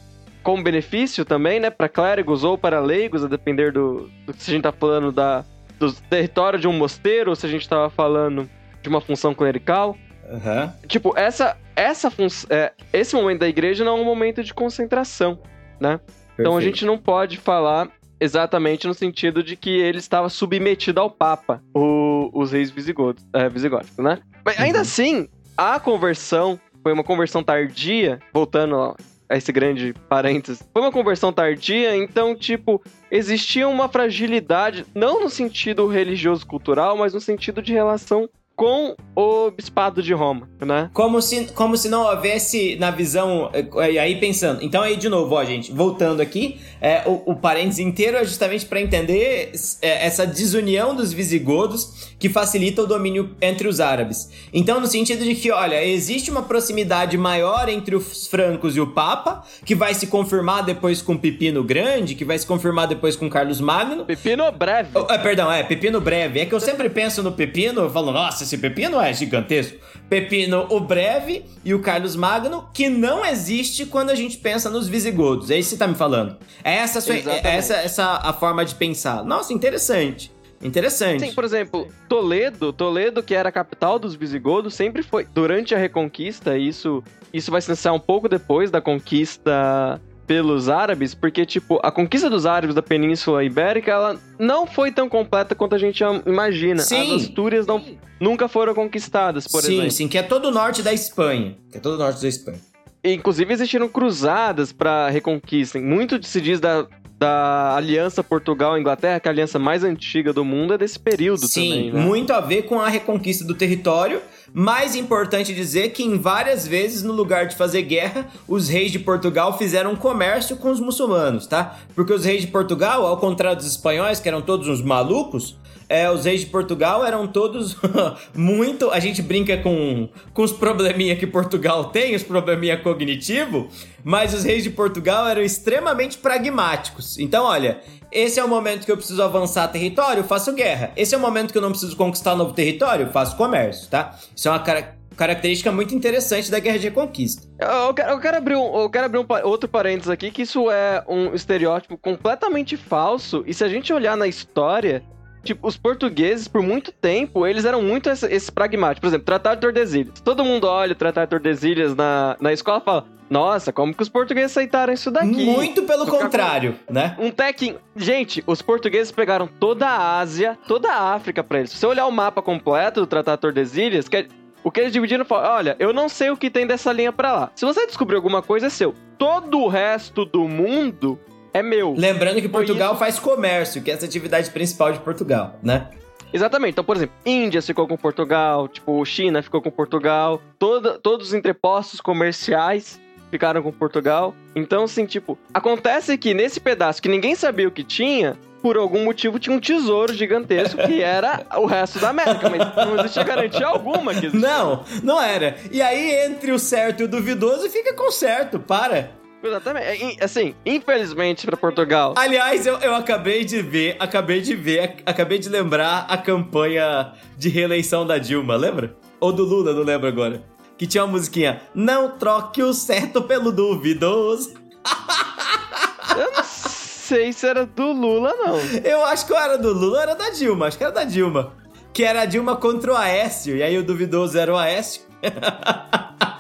como benefício também, né? Para clérigos ou para leigos, a depender do, do se a gente tá falando da, do território de um mosteiro, ou se a gente tava falando de uma função clerical. Aham. Tipo, essa, essa função. É, esse momento da igreja não é um momento de concentração, né? Então a Perfeito. gente não pode falar exatamente no sentido de que ele estava submetido ao Papa, o- os reis visigodos, é, visigóticos, né? Mas ainda Uhum. assim, a conversão foi uma conversão tardia, voltando ó, a esse grande parênteses, foi uma conversão tardia, então, tipo, existia uma fragilidade, não no sentido religioso-cultural, mas no sentido de relação com o bispado de Roma, né? Como se, como se não houvesse na visão. eh, E aí pensando. Então, aí de novo, ó, gente, voltando aqui, é, o, o parênteses inteiro é justamente para entender é, essa desunião dos visigodos que facilita o domínio entre os árabes. Então, no sentido de que, olha, existe uma proximidade maior entre os francos e o Papa, que vai se confirmar depois com Pepino Grande, que vai se confirmar depois com Carlos Magno. Pepino breve. Oh, é, perdão, é Pepino Breve. É que eu sempre penso no Pepino, eu falo, nossa, esse Pepino é gigantesco. Pepino o Breve e o Carlos Magno, que não existe quando a gente pensa nos visigodos. É isso que você tá me falando. É essa, a sua, é essa, essa a forma de pensar. Nossa, interessante. Interessante. Sim, por exemplo, Toledo, Toledo, que era a capital dos visigodos, sempre foi. Durante a Reconquista, isso, isso vai se iniciar um pouco depois da conquista pelos árabes, porque, tipo, a conquista dos árabes da Península Ibérica, ela não foi tão completa quanto a gente imagina. Sim. As Astúrias não, nunca foram conquistadas, por sim, exemplo. sim, que é todo o norte da Espanha. Que é todo o norte da Espanha. Inclusive, existiram cruzadas para reconquista. Muito se diz da, da aliança Portugal-Inglaterra, que é a aliança mais antiga do mundo, é desse período Sim, também, né? muito a ver com a reconquista do território. Mais importante dizer que em várias vezes, no lugar de fazer guerra, os reis de Portugal fizeram comércio com os muçulmanos, tá? Porque os reis de Portugal, ao contrário dos espanhóis, que eram todos uns malucos, é, os reis de Portugal eram todos muito. A gente brinca com, com os probleminha que Portugal tem, os probleminha cognitivo, mas os reis de Portugal eram extremamente pragmáticos. Então, olha, esse é o momento que eu preciso avançar território, faço guerra. Esse é o momento que eu não preciso conquistar novo território, faço comércio, tá? Isso é uma cara- característica muito interessante da guerra de reconquista. Eu quero, eu quero abrir, um, eu quero abrir um outro parênteses aqui, que isso é um estereótipo completamente falso. E se a gente olhar na história, tipo, os portugueses, por muito tempo, eles eram muito esse- esses pragmáticos. Por exemplo, Tratado de Tordesilhas. Todo mundo olha o Tratado de Tordesilhas na, na escola e fala: Nossa, como que os portugueses aceitaram isso daqui? Muito pelo Ficar com- contrário, né? Um tech. Gente, os portugueses pegaram toda a Ásia, toda a África pra eles. Se você olhar o mapa completo do Tratado de Tordesilhas, que é- o que eles dividiram foi: olha, eu não sei o que tem dessa linha pra lá. Se você descobrir alguma coisa, é seu. Todo o resto do mundo é meu. Lembrando que Portugal isso. faz comércio, que é essa atividade principal de Portugal, né? Exatamente. Então, por exemplo, Índia ficou com Portugal, tipo, China ficou com Portugal, toda, todos os entrepostos comerciais ficaram com Portugal. Então, assim, tipo, acontece que nesse pedaço que ninguém sabia o que tinha, por algum motivo tinha um tesouro gigantesco que era o resto da América, mas não existia garantia alguma que existia. Não, não era. E aí, entre o certo e o duvidoso, fica com o certo, para. Exatamente. É, Assim, infelizmente pra Portugal. Aliás, eu, eu acabei de ver, acabei de ver, ac- acabei de lembrar a campanha de reeleição da Dilma, lembra? Ou do Lula, não lembro agora. Que tinha uma musiquinha, não troque o certo pelo duvidoso. Eu não sei se era do Lula, não. Eu acho que era do Lula, era da Dilma, acho que era da Dilma. Que era a Dilma contra o Aécio, e aí o duvidoso era o Aécio.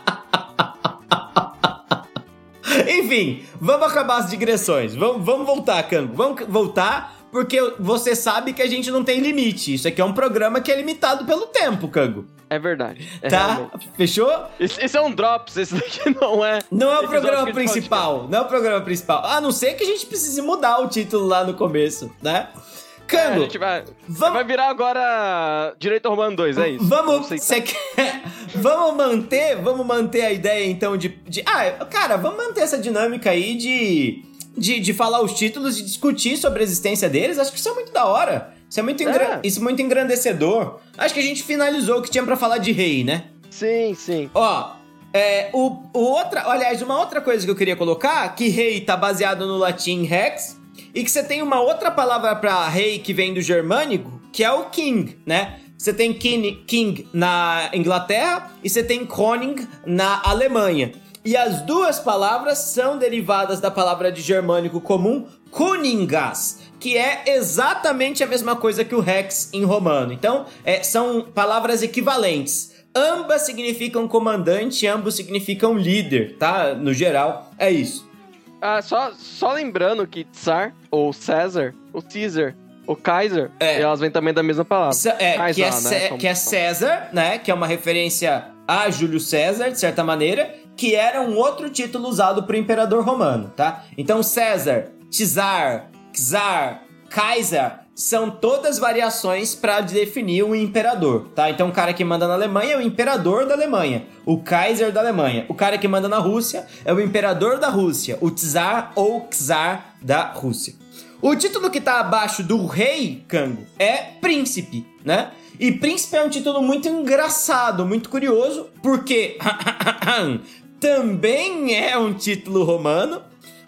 Enfim, vamos acabar as digressões. Vamos, vamos voltar, Cango. Vamos voltar, porque você sabe que a gente não tem limite. Isso aqui é um programa que é limitado pelo tempo, Cango. É verdade. É tá? realmente. Fechou? Esse, esse é um Drops, esse daqui não é. Não é o episódio programa principal. Não é o programa principal. A não ser que a gente precise mudar o título lá no começo, né? É, a Cango, gente vai, vamos- vai virar agora Direito Romano 2, é isso. Vamos, você quer, vamos manter, vamos manter a ideia então de, de, ah, cara, vamos manter essa dinâmica aí de, de, de falar os títulos e discutir sobre a existência deles. Acho que isso é muito da hora. Isso é muito, engra- É. isso é muito engrandecedor. Acho que a gente finalizou o que tinha pra falar de rei, né? Sim, sim. Ó, é, o, o outra, aliás, uma outra coisa que eu queria colocar, que rei tá baseado no latim rex, e que você tem uma outra palavra pra rei que vem do germânico, que é o king, né? Você tem king, king na Inglaterra e você tem Koning na Alemanha. E as duas palavras são derivadas da palavra de germânico comum Kuningas, que é exatamente a mesma coisa que o rex em romano. Então, é, são palavras equivalentes. Ambas significam comandante, ambos significam líder, tá? No geral, é isso. Ah, só, só lembrando que Tsar, ou César, o Caesar, o Kaiser, É. elas vêm também da mesma palavra. É, Kaiser, que, é né, como que é. César, né? Que é uma referência a Júlio César, de certa maneira, que era um outro título usado pro imperador romano, tá? Então, César, Czar, Czar, Kaiser são todas variações para definir o imperador, tá? Então, o cara que manda na Alemanha é o imperador da Alemanha, o Kaiser da Alemanha. O cara que manda na Rússia é o imperador da Rússia, o Czar ou Czar da Rússia. O título que tá abaixo do rei, Cango, é príncipe, né? E príncipe é um título muito engraçado, muito curioso, porque também é um título romano.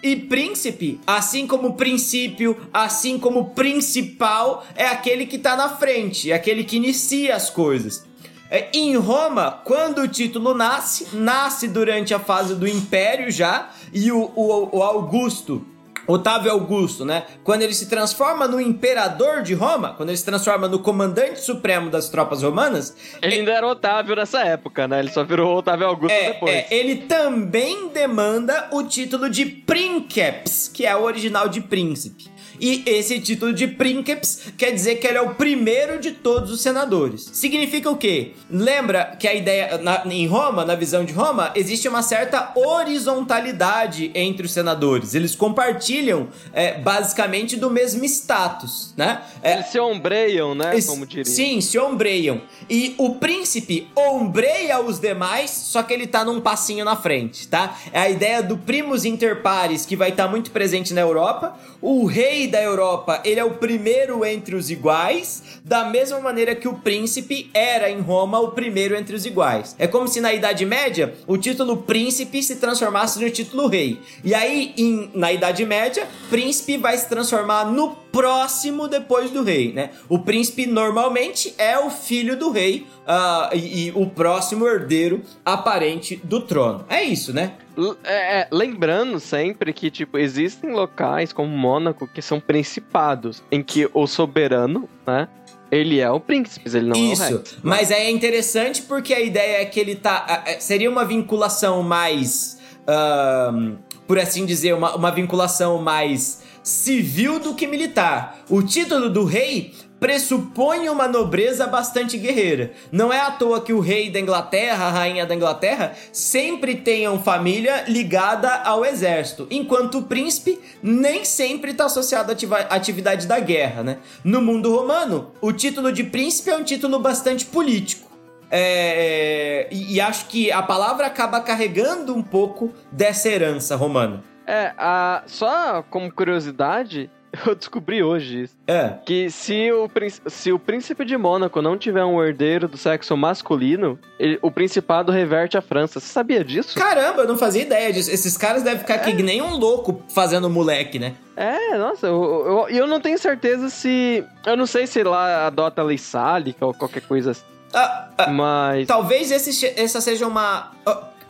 E príncipe, assim como princípio, assim como principal, é aquele que tá na frente, é aquele que inicia as coisas. É, Em Roma, quando o título nasce, nasce durante a fase do Império já, e o, o- o Augusto, Otávio Augusto, né? Quando ele se transforma no imperador de Roma, quando ele se transforma no comandante supremo das tropas romanas, Ele ainda era Otávio nessa época, né? Ele só virou Otávio Augusto é, depois. é, ele também demanda o título de Princeps, que é o original de príncipe. E esse título de Princeps quer dizer que ele é o primeiro de todos os senadores. Significa o quê? Lembra que a ideia na- em Roma, na visão de Roma, existe uma certa horizontalidade entre os senadores. Eles compartilham é, basicamente do mesmo status, né? É, Eles se ombreiam, né? es- Como diria. Sim, se ombreiam. E o príncipe ombreia os demais, só que ele tá num passinho na frente, tá? É a ideia do primus inter pares que vai estar muito presente na Europa. O rei da Europa, ele é o primeiro entre os iguais, da mesma maneira que o príncipe era em Roma o primeiro entre os iguais. É como se na Idade Média o título príncipe se transformasse no título rei. E aí, em- na Idade Média, príncipe vai se transformar no próximo depois do rei, né? O príncipe normalmente é o filho do rei ah, e, e o próximo herdeiro aparente do trono. É isso, né? L- é, é, lembrando sempre que, tipo, existem locais como Mônaco que são principados, em que o soberano, né? Ele é o príncipe, ele não é o Isso, Rex. mas é interessante porque a ideia é que ele tá. a- a- Seria uma vinculação mais. ahn, por assim dizer, uma, uma vinculação mais civil do que militar. O título do rei pressupõe uma nobreza bastante guerreira. Não é à toa que o rei da Inglaterra, a rainha da Inglaterra, sempre tenham família ligada ao exército, enquanto o príncipe nem sempre está associado à atividade da guerra, né? No mundo romano, o título de príncipe é um título bastante político. É, e, e acho que a palavra acaba carregando um pouco dessa herança romana. É, a, só como curiosidade, eu descobri hoje isso. É. Que se o, príncipe- se o príncipe de Mônaco não tiver um herdeiro do sexo masculino, ele- o principado reverte a França. Você sabia disso? Caramba, eu não fazia ideia disso. Esses caras devem ficar aqui que nem um louco fazendo moleque, né? É, nossa, eu, eu, eu não tenho certeza se. Eu não sei se lá adota a lei sálica ou qualquer coisa assim. Ah, ah, Mas. Talvez esse, essa seja uma,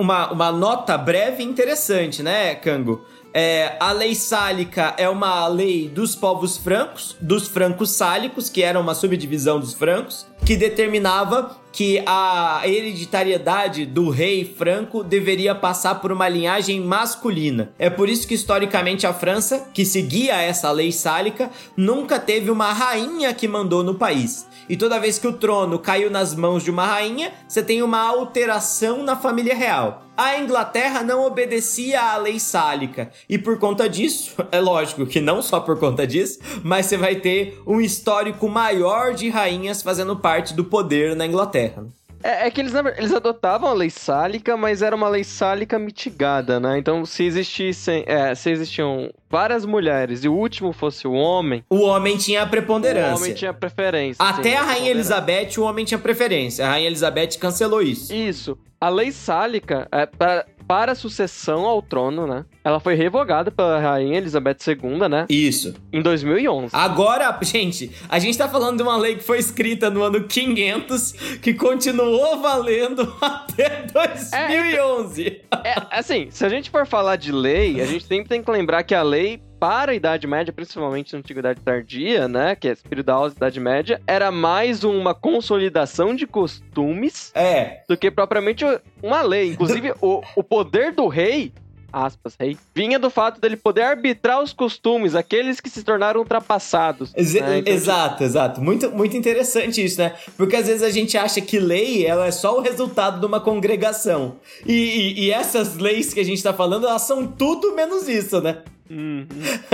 uma, uma nota breve e interessante, né, Cango? É, a lei sálica é uma lei dos povos francos, dos francos sálicos, que era uma subdivisão dos francos, que determinava que a hereditariedade do rei franco deveria passar por uma linhagem masculina. É por isso que historicamente a França, que seguia essa lei sálica, nunca teve uma rainha que mandou no país. E toda vez que o trono caiu nas mãos de uma rainha, você tem uma alteração na família real. A Inglaterra não obedecia à lei sálica. E por conta disso, é lógico que não só por conta disso, mas você vai ter um histórico maior de rainhas fazendo parte do poder na Inglaterra. É, é, que eles, eles adotavam a lei sálica, mas era uma lei sálica mitigada, né? Então, se existissem, é, se existiam várias mulheres e o último fosse o homem... O homem tinha a preponderância. O homem tinha preferência. Até a Rainha Elizabeth, o homem tinha preferência. A Rainha Elizabeth cancelou isso. Isso. A lei sálica, é, para, para a sucessão ao trono, né? Ela foi revogada pela rainha Elizabeth II, né? Isso. Em 2011. Agora, gente, a gente tá falando de uma lei que foi escrita no ano 500, que continuou valendo até 2011. É, é, assim, se a gente for falar de lei, a gente sempre tem que lembrar que a lei para a Idade Média, principalmente na Antiguidade Tardia, né, que é Espírito da Idade Média, era mais uma consolidação de costumes é. do que propriamente uma lei. Inclusive, o, o poder do rei aspas, rei, vinha do fato dele poder arbitrar os costumes, aqueles que se tornaram ultrapassados. Ex né? então, exato, exato. Muito, muito interessante isso, né? Porque às vezes a gente acha que lei ela é só o resultado de uma congregação. E, e, e essas leis que a gente tá falando, elas são tudo menos isso, né? Uhum.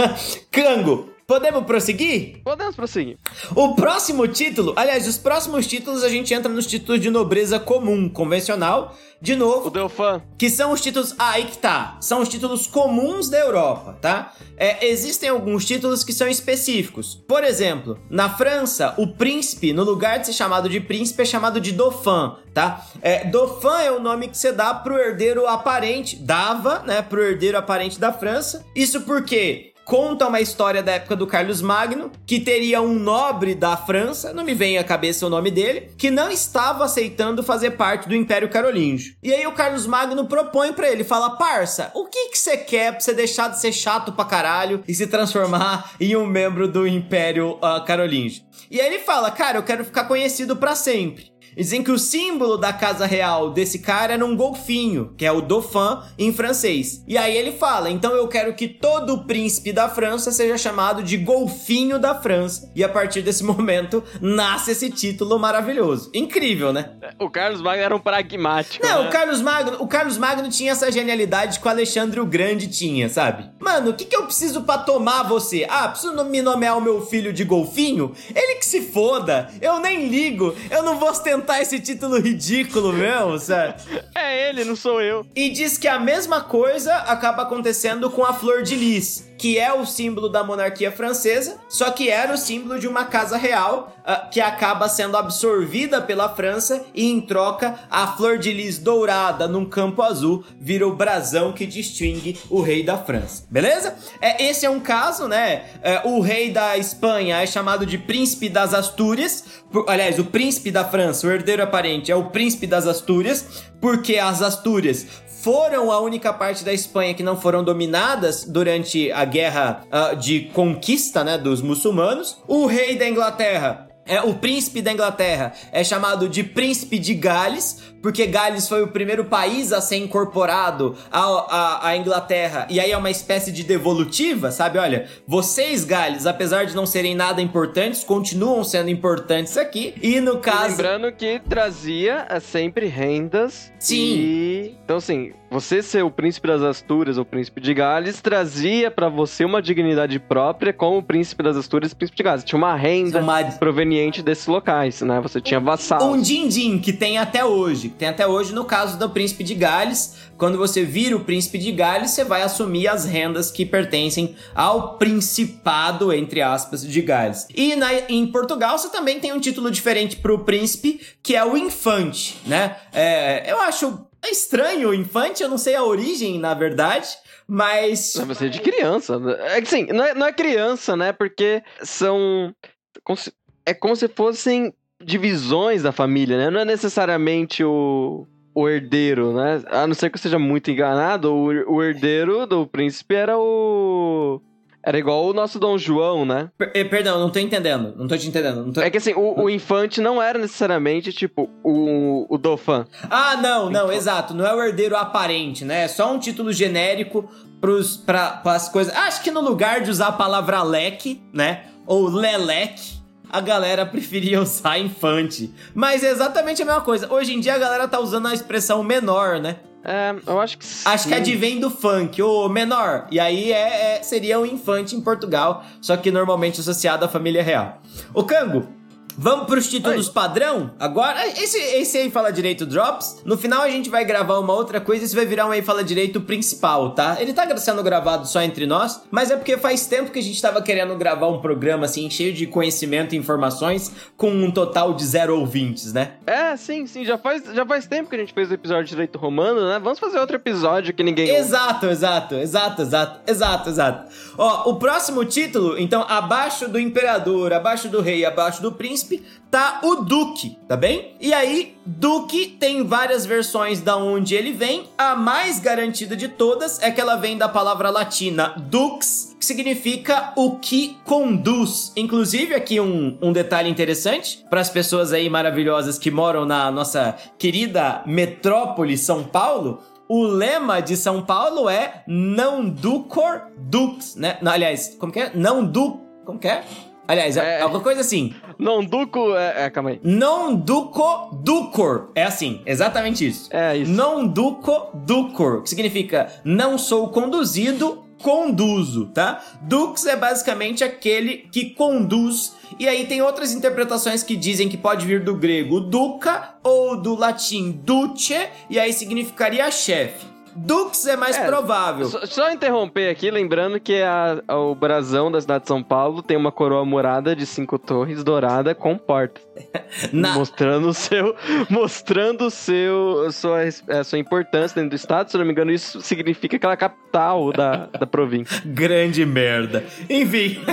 Cango, Podemos prosseguir? Podemos prosseguir. O próximo título, aliás, os próximos títulos a gente entra nos títulos de nobreza comum, convencional, de novo. O Delfã. Que são os títulos. Ah, aí que tá. São os títulos comuns da Europa, tá? É, existem alguns títulos que são específicos. Por exemplo, na França, o príncipe, no lugar de ser chamado de príncipe, é chamado de Dauphin, tá? É, Dauphin é o nome que você dá pro herdeiro aparente, dava, né, pro herdeiro aparente da França. Isso porque conta uma história da época do Carlos Magno, que teria um nobre da França, não me vem à cabeça o nome dele, que não estava aceitando fazer parte do Império Carolíngio. E aí o Carlos Magno propõe para ele, fala: "Parça, o que que você quer pra você deixar de ser chato pra caralho e se transformar em um membro do Império uh, Carolíngio?" E aí ele fala: "Cara, eu quero ficar conhecido para sempre." Dizem que o símbolo da casa real desse cara era um golfinho, que é o Dauphin em francês. E aí ele fala: então eu quero que todo príncipe da França seja chamado de golfinho da França. E a partir desse momento nasce esse título maravilhoso. Incrível, né? O Carlos Magno era um pragmático. Não, né? o Carlos Magno, o Carlos Magno tinha essa genialidade que o Alexandre o Grande tinha, sabe? Mano, o que, que eu preciso para tomar você? Ah, preciso me nomear o meu filho de golfinho? Ele que se foda. Eu nem ligo. Eu não vou ostentar inventar esse título ridículo mesmo, certo? É ele, não sou eu. E diz que a mesma coisa acaba acontecendo com a flor de lis que é o símbolo da monarquia francesa, só que era o símbolo de uma casa real uh, que acaba sendo absorvida pela França e em troca a flor de lis dourada num campo azul vira o brasão que distingue o rei da França. Beleza? É, esse é um caso, né? É, o rei da Espanha é chamado de príncipe das Astúrias, por, aliás, o príncipe da França, o herdeiro aparente é o príncipe das Astúrias, porque as Astúrias foram a única parte da Espanha que não foram dominadas durante a guerra uh, de conquista né, dos muçulmanos. O rei da Inglaterra é, o príncipe da Inglaterra é chamado de príncipe de Gales, porque Gales foi o primeiro país a ser incorporado à, Inglaterra, e aí é uma espécie de devolutiva, sabe? Olha, vocês, Gales, apesar de não serem nada importantes, continuam sendo importantes aqui, e no caso. lembrando que trazia é, sempre rendas. Sim. E... Então, assim, você ser o príncipe das Astúrias ou príncipe de Gales trazia para você uma dignidade própria como príncipe das Astúrias e príncipe de Gales. Tinha uma renda uma... proveniente desses locais, né? Você tinha vassalos. Um din-din que tem até hoje. Tem até hoje no caso do príncipe de Gales. Quando você vira o príncipe de Gales, você vai assumir as rendas que pertencem ao principado, entre aspas, de Gales. E na, em Portugal você também tem um título diferente pro príncipe, que é o infante, né? É, eu acho estranho o infante, eu não sei a origem, na verdade, mas. Você é de criança. É que sim, não é, não é criança, né? Porque são. É como se fossem divisões da família, né? Não é necessariamente o, o herdeiro, né? A não ser que eu seja muito enganado, o, o herdeiro do príncipe era o Era igual o nosso Dom João, né? Per- eh, perdão, não tô entendendo. Não tô te entendendo. Tô... É que assim, o, o infante não era necessariamente, tipo, o, o Dauphin. Ah, não, não, exato. Não é o herdeiro aparente, né? É só um título genérico pros, pra, pras coisas. Acho que no lugar de usar a palavra leque, né? Ou leleque, a galera preferia usar infante. Mas é exatamente a mesma coisa. Hoje em dia a galera tá usando a expressão menor, né? É, eu acho que sim. Acho que advém do funk, o menor. E aí é, é- seria um infante em Portugal, só que normalmente associado à família real. Ô Cango, vamos pros títulos padrão? Agora, esse, esse aí fala direito drops. No final a gente vai gravar uma outra coisa, esse vai virar um aí fala direito principal, tá? Ele tá sendo gravado só entre nós, mas é porque faz tempo que a gente tava querendo gravar um programa assim, cheio de conhecimento e informações, com um total de zero ouvintes, né? É, sim, sim. Já faz, já faz tempo que a gente fez o episódio de Direito Romano, né? Vamos fazer outro episódio que ninguém. ouve. Exato, exato, exato, exato, exato, exato. Ó, o próximo título, então, abaixo do imperador, abaixo do rei, abaixo do príncipe, tá o duque, tá bem? E aí, duque tem várias versões da onde ele vem. A mais garantida de todas é que ela vem da palavra latina dux, que significa o que conduz. Inclusive, aqui um, um detalhe interessante para as pessoas aí maravilhosas que moram na nossa querida metrópole São Paulo. O lema de São Paulo é não ducor dux, né? Aliás, como que é? Não du... Como que é? Aliás, é É. alguma coisa assim. Não, Duco. É, é, calma aí. Non duco ducor. É assim, exatamente isso. É isso. Non duco ducor, que significa não sou conduzido, conduzo, tá? Dux é basicamente aquele que conduz. E aí tem outras interpretações que dizem que pode vir do grego duca ou do latim duce, e aí significaria chefe. Dux é mais É, provável. Só, só interromper aqui, lembrando que a- a- o brasão da cidade de São Paulo tem uma coroa murada de cinco torres dourada com portas. Na- Mostrando o seu. Mostrando o seu, a sua, a sua importância dentro do estado. Se não me engano, isso significa aquela capital da, da província. Grande merda. Enfim.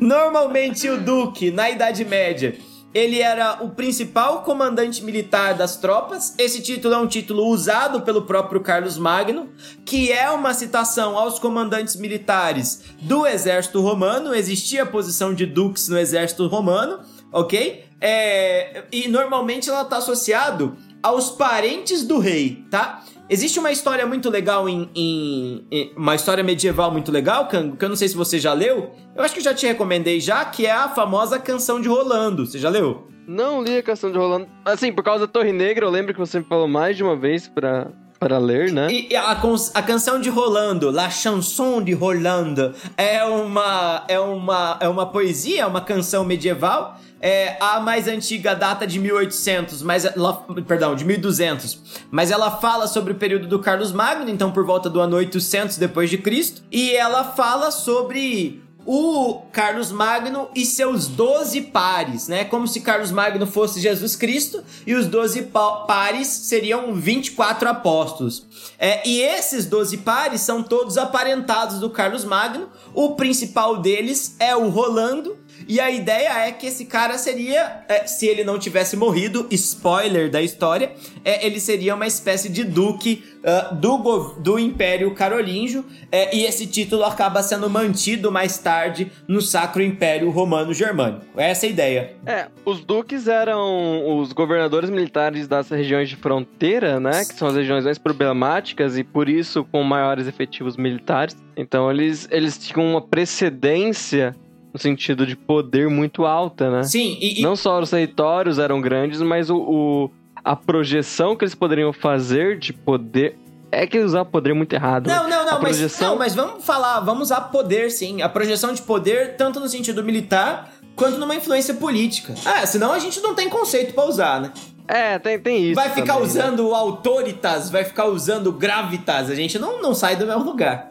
Normalmente o Duque, na Idade Média, ele era o principal comandante militar das tropas. Esse título é um título usado pelo próprio Carlos Magno, que é uma citação aos comandantes militares do exército romano. Existia a posição de dux no exército romano, ok? É, e normalmente ela está associado aos parentes do rei, tá? Existe uma história muito legal em, em- em- uma história medieval muito legal, Cango, que eu não sei se você já leu. Eu acho que eu já te recomendei já, que é a famosa canção de Rolando. Você já leu? Não li a canção de Rolando. Assim, por causa da Torre Negra, eu lembro que você me falou mais de uma vez pra, pra ler, né? E, e a, a canção de Rolando, La Chanson de Rolando, é uma é uma é uma poesia, é uma canção medieval. É, a mais antiga data de 1800, mas ela, perdão, de 1200, mas ela fala sobre o período do Carlos Magno, então por volta do ano 800 depois de Cristo, e ela fala sobre o Carlos Magno e seus 12 pares, né? Como se Carlos Magno fosse Jesus Cristo e os 12 pa- pares seriam 24 apóstolos. É, e esses 12 pares são todos aparentados do Carlos Magno. O principal deles é o Rolando. E a ideia é que esse cara seria, é, se ele não tivesse morrido, spoiler da história, é, ele seria uma espécie de duque ah, do, do Império Carolíngio, é, e esse título acaba sendo mantido mais tarde no Sacro Império Romano Germânico. Essa é a ideia. É, os duques eram os governadores militares das regiões de fronteira, né? Que são as regiões mais problemáticas e por isso com maiores efetivos militares. Então eles, eles tinham uma precedência no sentido de poder muito alta, né? Sim, e, e- Não só os territórios eram grandes, mas o, o- a projeção que eles poderiam fazer de poder. É que usar poder muito errado. né? Não, não, não, A mas, projeção- não, mas vamos falar, vamos usar poder, sim. A projeção de poder, tanto no sentido militar, quanto numa influência política. Ah, senão a gente não tem conceito pra usar, né? É, tem, tem isso. vai ficar também, né? usando o autoritas, vai ficar usando gravitas, a gente não, não sai do mesmo lugar.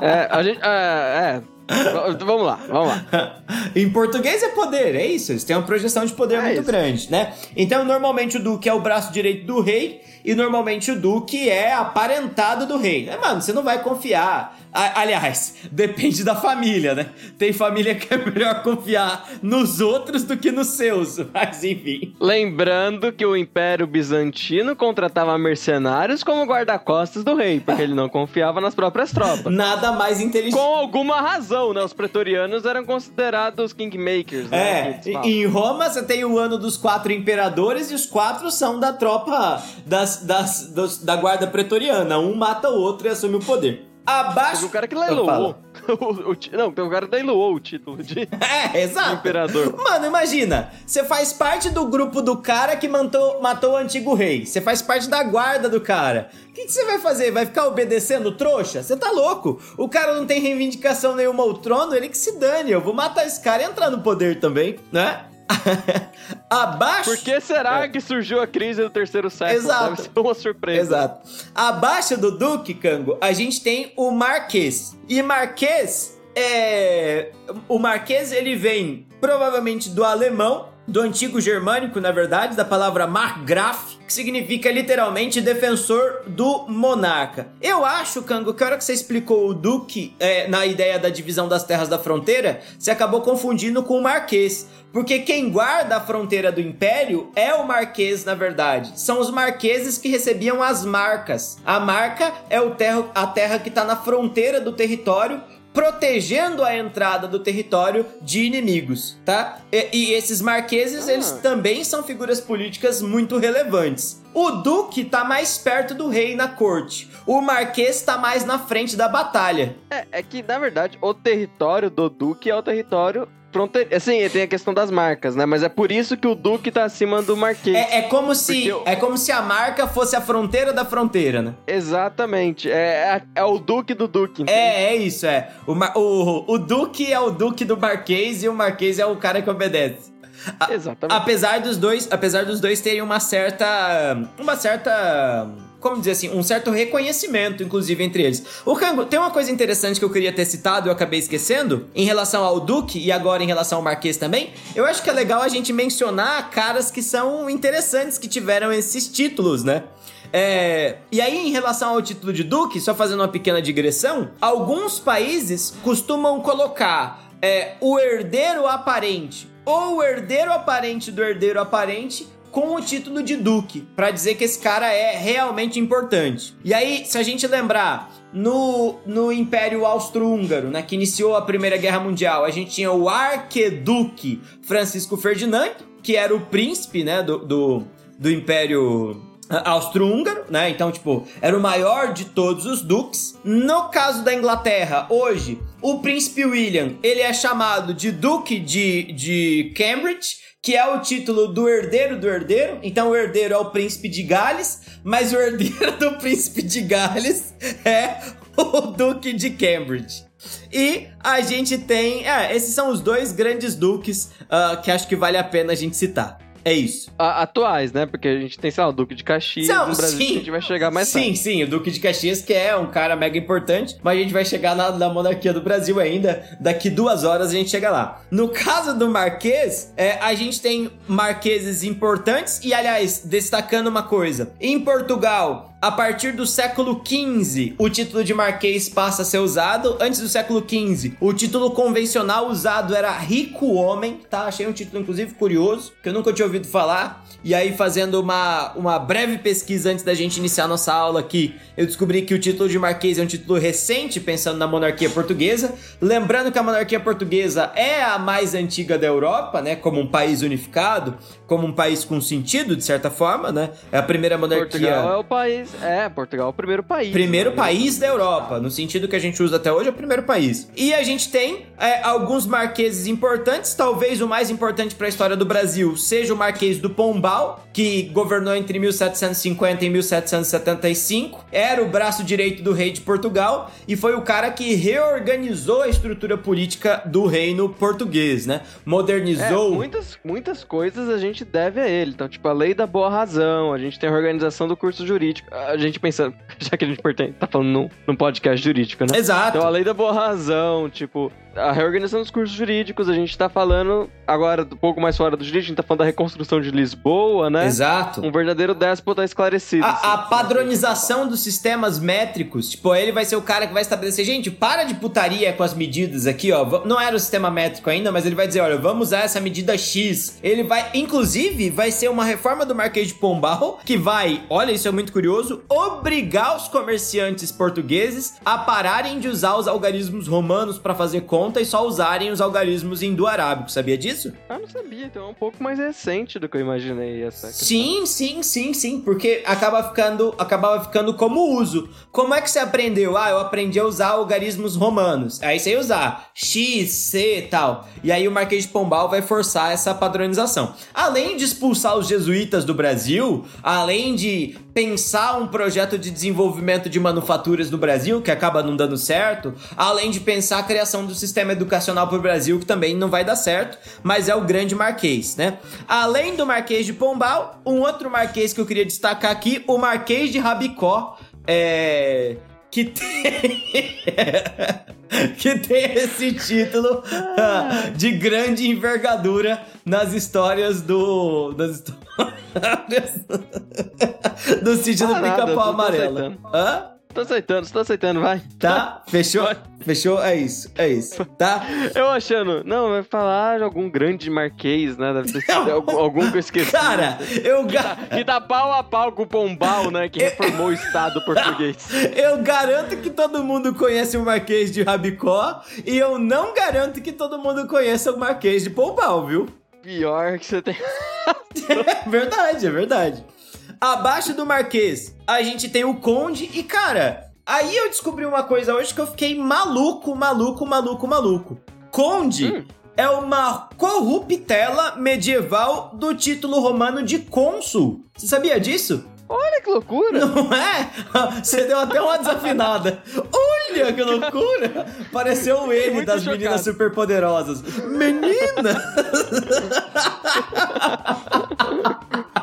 É, a gente. É, é. Vamos lá, vamos lá. em português é poder, é isso. Eles têm uma projeção de poder É muito isso. grande, né? Então, normalmente o duque é o braço direito do rei e normalmente o duque é aparentado do rei. É, mano, você não vai confiar aliás, depende da família, né? Tem família que é melhor confiar nos outros do que nos seus, mas enfim. Lembrando que o Império Bizantino contratava mercenários como guarda-costas do rei, porque ele não confiava nas próprias tropas. Nada mais inteligente. Com alguma razão, né? Os pretorianos eram considerados kingmakers, né? É, em Roma você tem o ano dos quatro imperadores e os quatro são da tropa das, das, dos, da guarda pretoriana. Um mata o outro e assume o poder. Abaixo. Tem o cara que leiloou. o, o, não, tem o cara que leiloou o título de. É, exato. imperador. Mano, imagina. Você faz parte do grupo do cara que matou, matou o antigo rei. Você faz parte da guarda do cara. O que você vai fazer? Vai ficar obedecendo trouxa? Você tá louco? O cara não tem reivindicação nenhuma ao trono, ele que se dane. Eu vou matar esse cara e entrar no poder também, né? Abaixo. Por que será é. que surgiu a crise do terceiro século? Exato. Deve ser uma surpresa. Exato. Abaixo do Duque, Cango, a gente tem o Marquês. E Marquês é. O Marquês ele vem provavelmente do alemão do antigo germânico, na verdade, da palavra Markgraf, que significa literalmente defensor do monarca. Eu acho, Kango, que a hora que você explicou o duque é, na ideia da divisão das terras da fronteira, você acabou confundindo com o marquês. Porque quem guarda a fronteira do império é o marquês, na verdade. São os marqueses que recebiam as marcas. A marca é o terra, a terra que está na fronteira do território protegendo a entrada do território de inimigos, tá? E, e esses marqueses, ah. eles também são figuras políticas muito relevantes. O duque tá mais perto do rei na corte. O marquês tá mais na frente da batalha. É, é que, na verdade, o território do duque é o território fronteira. Assim, tem a questão das marcas, né? Mas é por isso que o Duque tá acima do Marquês. É, é como se eu... é como se a marca fosse a fronteira da fronteira, né? Exatamente. É, é, é o Duque do Duque. É, é isso, é. O, o, o Duque é o Duque do Marquês e o Marquês é o cara que obedece. Exatamente. Apesar dos dois, apesar dos dois terem uma certa uma certa como dizer assim, um certo reconhecimento, inclusive, entre eles. O Kango, tem uma coisa interessante que eu queria ter citado e eu acabei esquecendo, em relação ao Duque e agora em relação ao Marquês também. Eu acho que é legal a gente mencionar caras que são interessantes que tiveram esses títulos, né? É, e aí, em relação ao título de Duque, só fazendo uma pequena digressão, alguns países costumam colocar é, o herdeiro aparente ou o herdeiro aparente do herdeiro aparente com o título de duque, para dizer que esse cara é realmente importante. E aí, se a gente lembrar, no, no Império Austro-Húngaro, né, que iniciou a Primeira Guerra Mundial, a gente tinha o arqueduque Francisco Ferdinando, que era o príncipe, né, do, do, do Império austro-húngaro, né? Então, tipo, era o maior de todos os duques. No caso da Inglaterra, hoje, o príncipe William, ele é chamado de Duque de, de Cambridge, que é o título do herdeiro do herdeiro. Então o herdeiro é o príncipe de Gales, mas o herdeiro do príncipe de Gales é o duque de Cambridge. E a gente tem. É, esses são os dois grandes duques uh, que acho que vale a pena a gente citar. É isso. A, atuais, né? Porque a gente tem, sei lá, o Duque de Caxias Não, no Brasil sim. que a gente vai chegar mais Sim, tarde. sim, o Duque de Caxias, que é um cara mega importante, mas a gente vai chegar na, na monarquia do Brasil ainda. Daqui duas horas a gente chega lá. No caso do Marquês, é, a gente tem marqueses importantes e, aliás, destacando uma coisa: em Portugal, a partir do século XV, o título de marquês passa a ser usado. Antes do século XV, o título convencional usado era rico homem, tá? Achei um título, inclusive, curioso, que eu nunca tinha ouvido falar. E aí, fazendo uma, uma breve pesquisa antes da gente iniciar nossa aula aqui, eu descobri que o título de marquês é um título recente, pensando na monarquia portuguesa. Lembrando que a monarquia portuguesa é a mais antiga da Europa, né? Como um país unificado, como um país com sentido, de certa forma, né? É a primeira monarquia. Portugal é o país é, Portugal é o primeiro país. Primeiro né? país da Europa, no sentido que a gente usa até hoje, é o primeiro país. E a gente tem é, alguns marqueses importantes, talvez o mais importante para a história do Brasil seja o Marquês do Pombal, que governou entre 1750 e 1775, era o braço direito do rei de Portugal e foi o cara que reorganizou a estrutura política do reino português, né? Modernizou. É, muitas, muitas coisas a gente deve a ele. Então, tipo, a lei da boa razão, a gente tem a organização do curso jurídico a gente pensando, já que a gente tá falando num, num podcast jurídico, né? Exato. Então a lei da boa razão, tipo, a reorganização dos cursos jurídicos, a gente tá falando agora um pouco mais fora do jurídico, a gente tá falando da reconstrução de Lisboa, né? Exato. Um verdadeiro déspota esclarecido. assim. A, a padronização dos sistemas métricos, tipo, ele vai ser o cara que vai estabelecer, gente, para de putaria com as medidas aqui, ó. Não era o sistema métrico ainda, mas ele vai dizer, olha, vamos usar essa medida X. Ele vai, inclusive, vai ser uma reforma do Marquês de Pombal que vai, olha, isso é muito curioso, obrigar os comerciantes portugueses a pararem de usar os algarismos romanos para fazer conta e só usarem os algarismos indo-arábico. Sabia disso? Ah, não sabia, então é um pouco mais recente do que eu imaginei essa questão. Sim, sim, sim, sim, porque acaba ficando, acabava ficando como uso. Como é que você aprendeu? Ah, eu aprendi a usar algarismos romanos. Aí você ia usar X, C e tal. E aí o Marquês de Pombal vai forçar essa padronização. Além de expulsar os jesuítas do Brasil, além de pensar um projeto de desenvolvimento de manufaturas no Brasil, que acaba não dando certo, além de pensar a criação do sistema educacional para o Brasil, que também não vai dar certo, mas é o grande Marquês, né? Além do Marquês de Pombal, um outro Marquês que eu queria destacar aqui, o Marquês de Rabicó, é... que tem... que tem esse título de grande envergadura nas histórias do... das histórias do sítio do Ah, Pica-Pau Amarelo. Hã? Tô aceitando, tô aceitando, vai. Tá? Fechou? Fechou? É isso, é isso. Tá? Eu achando, não, vai falar de algum grande marquês, né? Deve algum, algum que eu esqueci. Cara, eu, ga- Que tá pau a pau com o Pombal, né? Que reformou o Estado português. eu garanto que todo mundo conhece o Marquês de Rabicó e eu não garanto que todo mundo conheça o Marquês de Pombal, viu? Pior que você tem. É verdade, é verdade. Abaixo do Marquês, a gente tem o Conde e, cara, aí eu descobri uma coisa hoje que eu fiquei maluco, maluco, maluco, maluco. Conde Hum. é uma corruptela medieval do título romano de cônsul. Você sabia disso? Olha que loucura! Não é? Você deu até uma desafinada. Olha que loucura! Pareceu ele muito das chocado. meninas superpoderosas. Menina!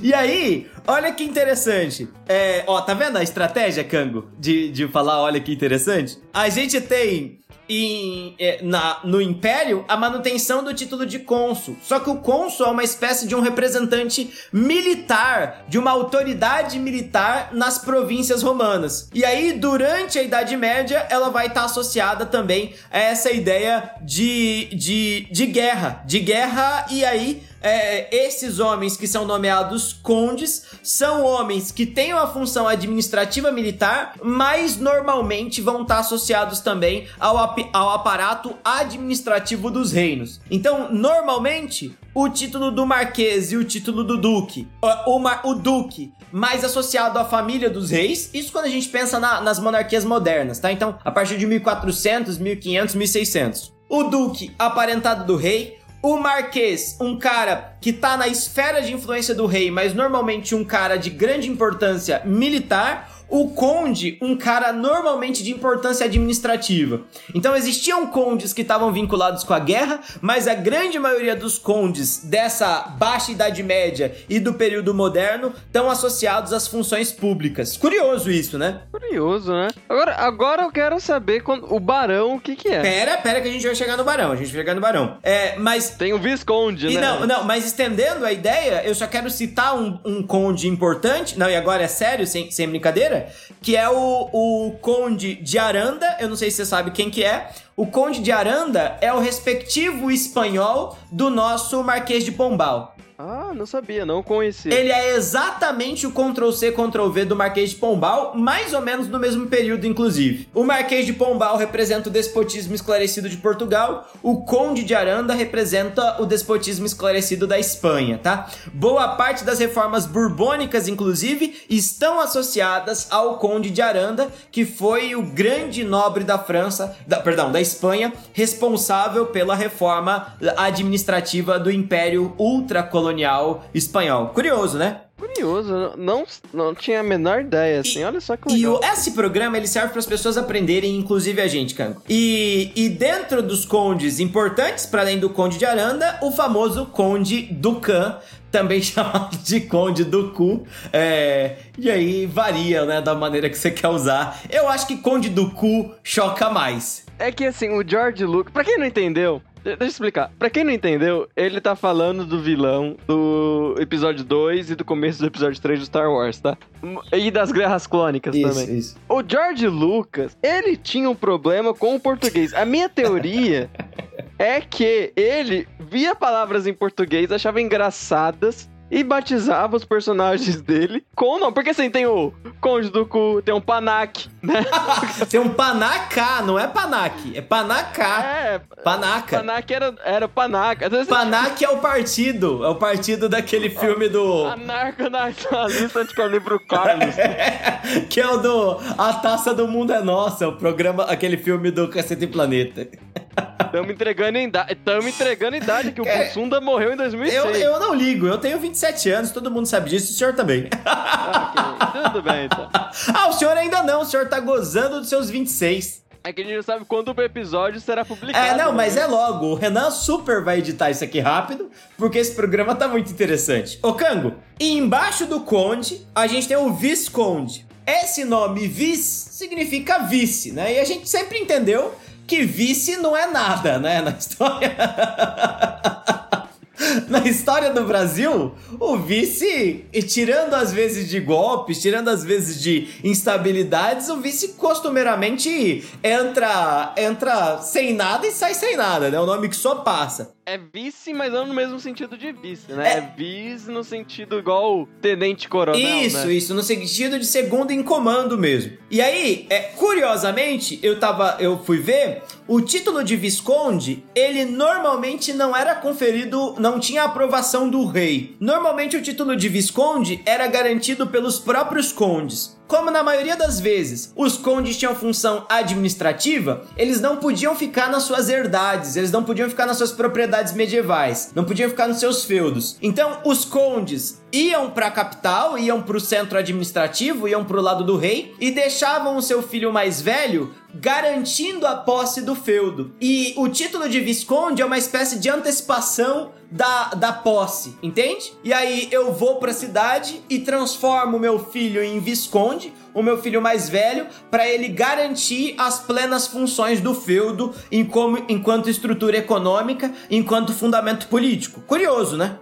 E aí, olha que interessante. É, ó, tá vendo a estratégia, Kango? De, de falar, olha que interessante? A gente tem em, é, na, no Império a manutenção do título de cônsul. Só que o cônsul é uma espécie de um representante militar, de uma autoridade militar nas províncias romanas. E aí, durante a Idade Média, ela vai estar associada também a essa ideia de, de, de guerra. De guerra, e aí é, esses homens que são nomeados condes são homens que têm uma função administrativa militar, mas normalmente vão estar associados também ao, ap- ao aparato administrativo dos reinos. Então, normalmente, o título do marquês e o título do duque, o, o, o duque mais associado à família dos reis, isso quando a gente pensa na- nas monarquias modernas, tá? Então, a partir de 1400, 1500, 1600. O duque aparentado do rei, o Marquês, um cara que tá na esfera de influência do rei, mas normalmente um cara de grande importância militar. O conde, um cara normalmente de importância administrativa. Então existiam condes que estavam vinculados com a guerra, mas a grande maioria dos condes dessa baixa idade média e do período moderno estão associados às funções públicas. Curioso isso, né? Curioso, né? Agora, agora eu quero saber quando, o barão o que que é. Pera, pera que a gente vai chegar no barão, a gente vai chegar no barão. É, mas Tem o Visconde, E né? não, não, mas estendendo a ideia, eu só quero citar um, um conde importante, não, e agora é sério, sem, sem brincadeira, que é o, o conde de Aranda, eu não sei se você sabe quem que é, o conde de Aranda é o respectivo espanhol do nosso Marquês de Pombal. Ah, não sabia, não conhecia. Ele é exatamente o Ctrl-C, Ctrl-V do Marquês de Pombal, mais ou menos no mesmo período, inclusive. O Marquês de Pombal representa o despotismo esclarecido de Portugal, o Conde de Aranda representa o despotismo esclarecido da Espanha, tá? Boa parte das reformas borbônicas, inclusive, estão associadas ao Conde de Aranda, que foi o grande nobre da França, da, perdão, da Espanha, responsável pela reforma administrativa do Império Ultracolonial Espanhol. Curioso, né? Curioso, não, não tinha a menor ideia, assim, E- olha só que E legal. o- esse programa ele serve para as pessoas aprenderem, inclusive a gente, Cango. E, e dentro dos condes importantes, para além do conde de Aranda, o famoso conde do Can, também chamado de conde do cu. É, e aí varia, né, da maneira que você quer usar. Eu acho que conde do cu choca mais. É que assim, o George Lucas, pra quem não entendeu, de- deixa eu explicar. Pra quem não entendeu, ele tá falando do vilão do episódio 2 e do começo do episódio 3 do Star Wars, tá? E das guerras clônicas também. isso. O George Lucas, ele tinha um problema com o português. A minha teoria é que ele via palavras em português, achava engraçadas e batizava os personagens dele com o nome. Porque assim, tem o Conde do Cu, tem o Panac, né? Tem um Panaca, não é Panac, é Panaca. É, Panaca. Panac era, era Panac. Às vezes Panac é o partido, é o partido daquele filme do... Anarco-nacionalista anticalibro Carlos. que é o do A Taça do Mundo é Nossa, o programa, aquele filme do Cacete e Planeta. Tamo entregando idade. Tamo entregando idade, que o É. Bussunda morreu em 2006. Eu, eu não ligo, eu tenho 27 anos, todo mundo sabe disso, o senhor também. Ok, Tudo bem, então. ah, o senhor ainda não, o senhor tá gozando dos seus 26. É que a gente não sabe quando o episódio será publicado. É, não, mas né? é logo. O Renan super vai editar isso aqui rápido, porque esse programa tá muito interessante. Ô, Cango, e embaixo do Conde, a gente tem o Visconde. Esse nome Vice significa vice, né? E a gente sempre entendeu que vice não é nada, né? Na história. Na história do Brasil, o vice, e tirando as vezes de golpes, tirando as vezes de instabilidades, o vice costumeiramente entra, entra sem nada e sai sem nada, né? O nome que só passa. É vice, mas não no mesmo sentido de vice, né? É. É, vice no sentido igual tenente coronel, isso, né? isso, no sentido de segundo em comando mesmo. E aí, é, curiosamente, eu tava, eu fui ver, o título de visconde, ele normalmente não era conferido, não tinha aprovação do rei. Normalmente o título de visconde era garantido pelos próprios condes. Como na maioria das vezes os condes tinham função administrativa, eles não podiam ficar nas suas herdades, eles não podiam ficar nas suas propriedades medievais, não podiam ficar nos seus feudos. Então os condes iam para a capital, iam para o centro administrativo, iam para o lado do rei e deixavam o seu filho mais velho garantindo a posse do feudo. E o título de visconde é uma espécie de antecipação da, da posse, entende? E aí eu vou pra cidade e transformo meu filho em visconde, o meu filho mais velho, para ele garantir as plenas funções do feudo em como, enquanto estrutura econômica, enquanto fundamento político. Curioso, né?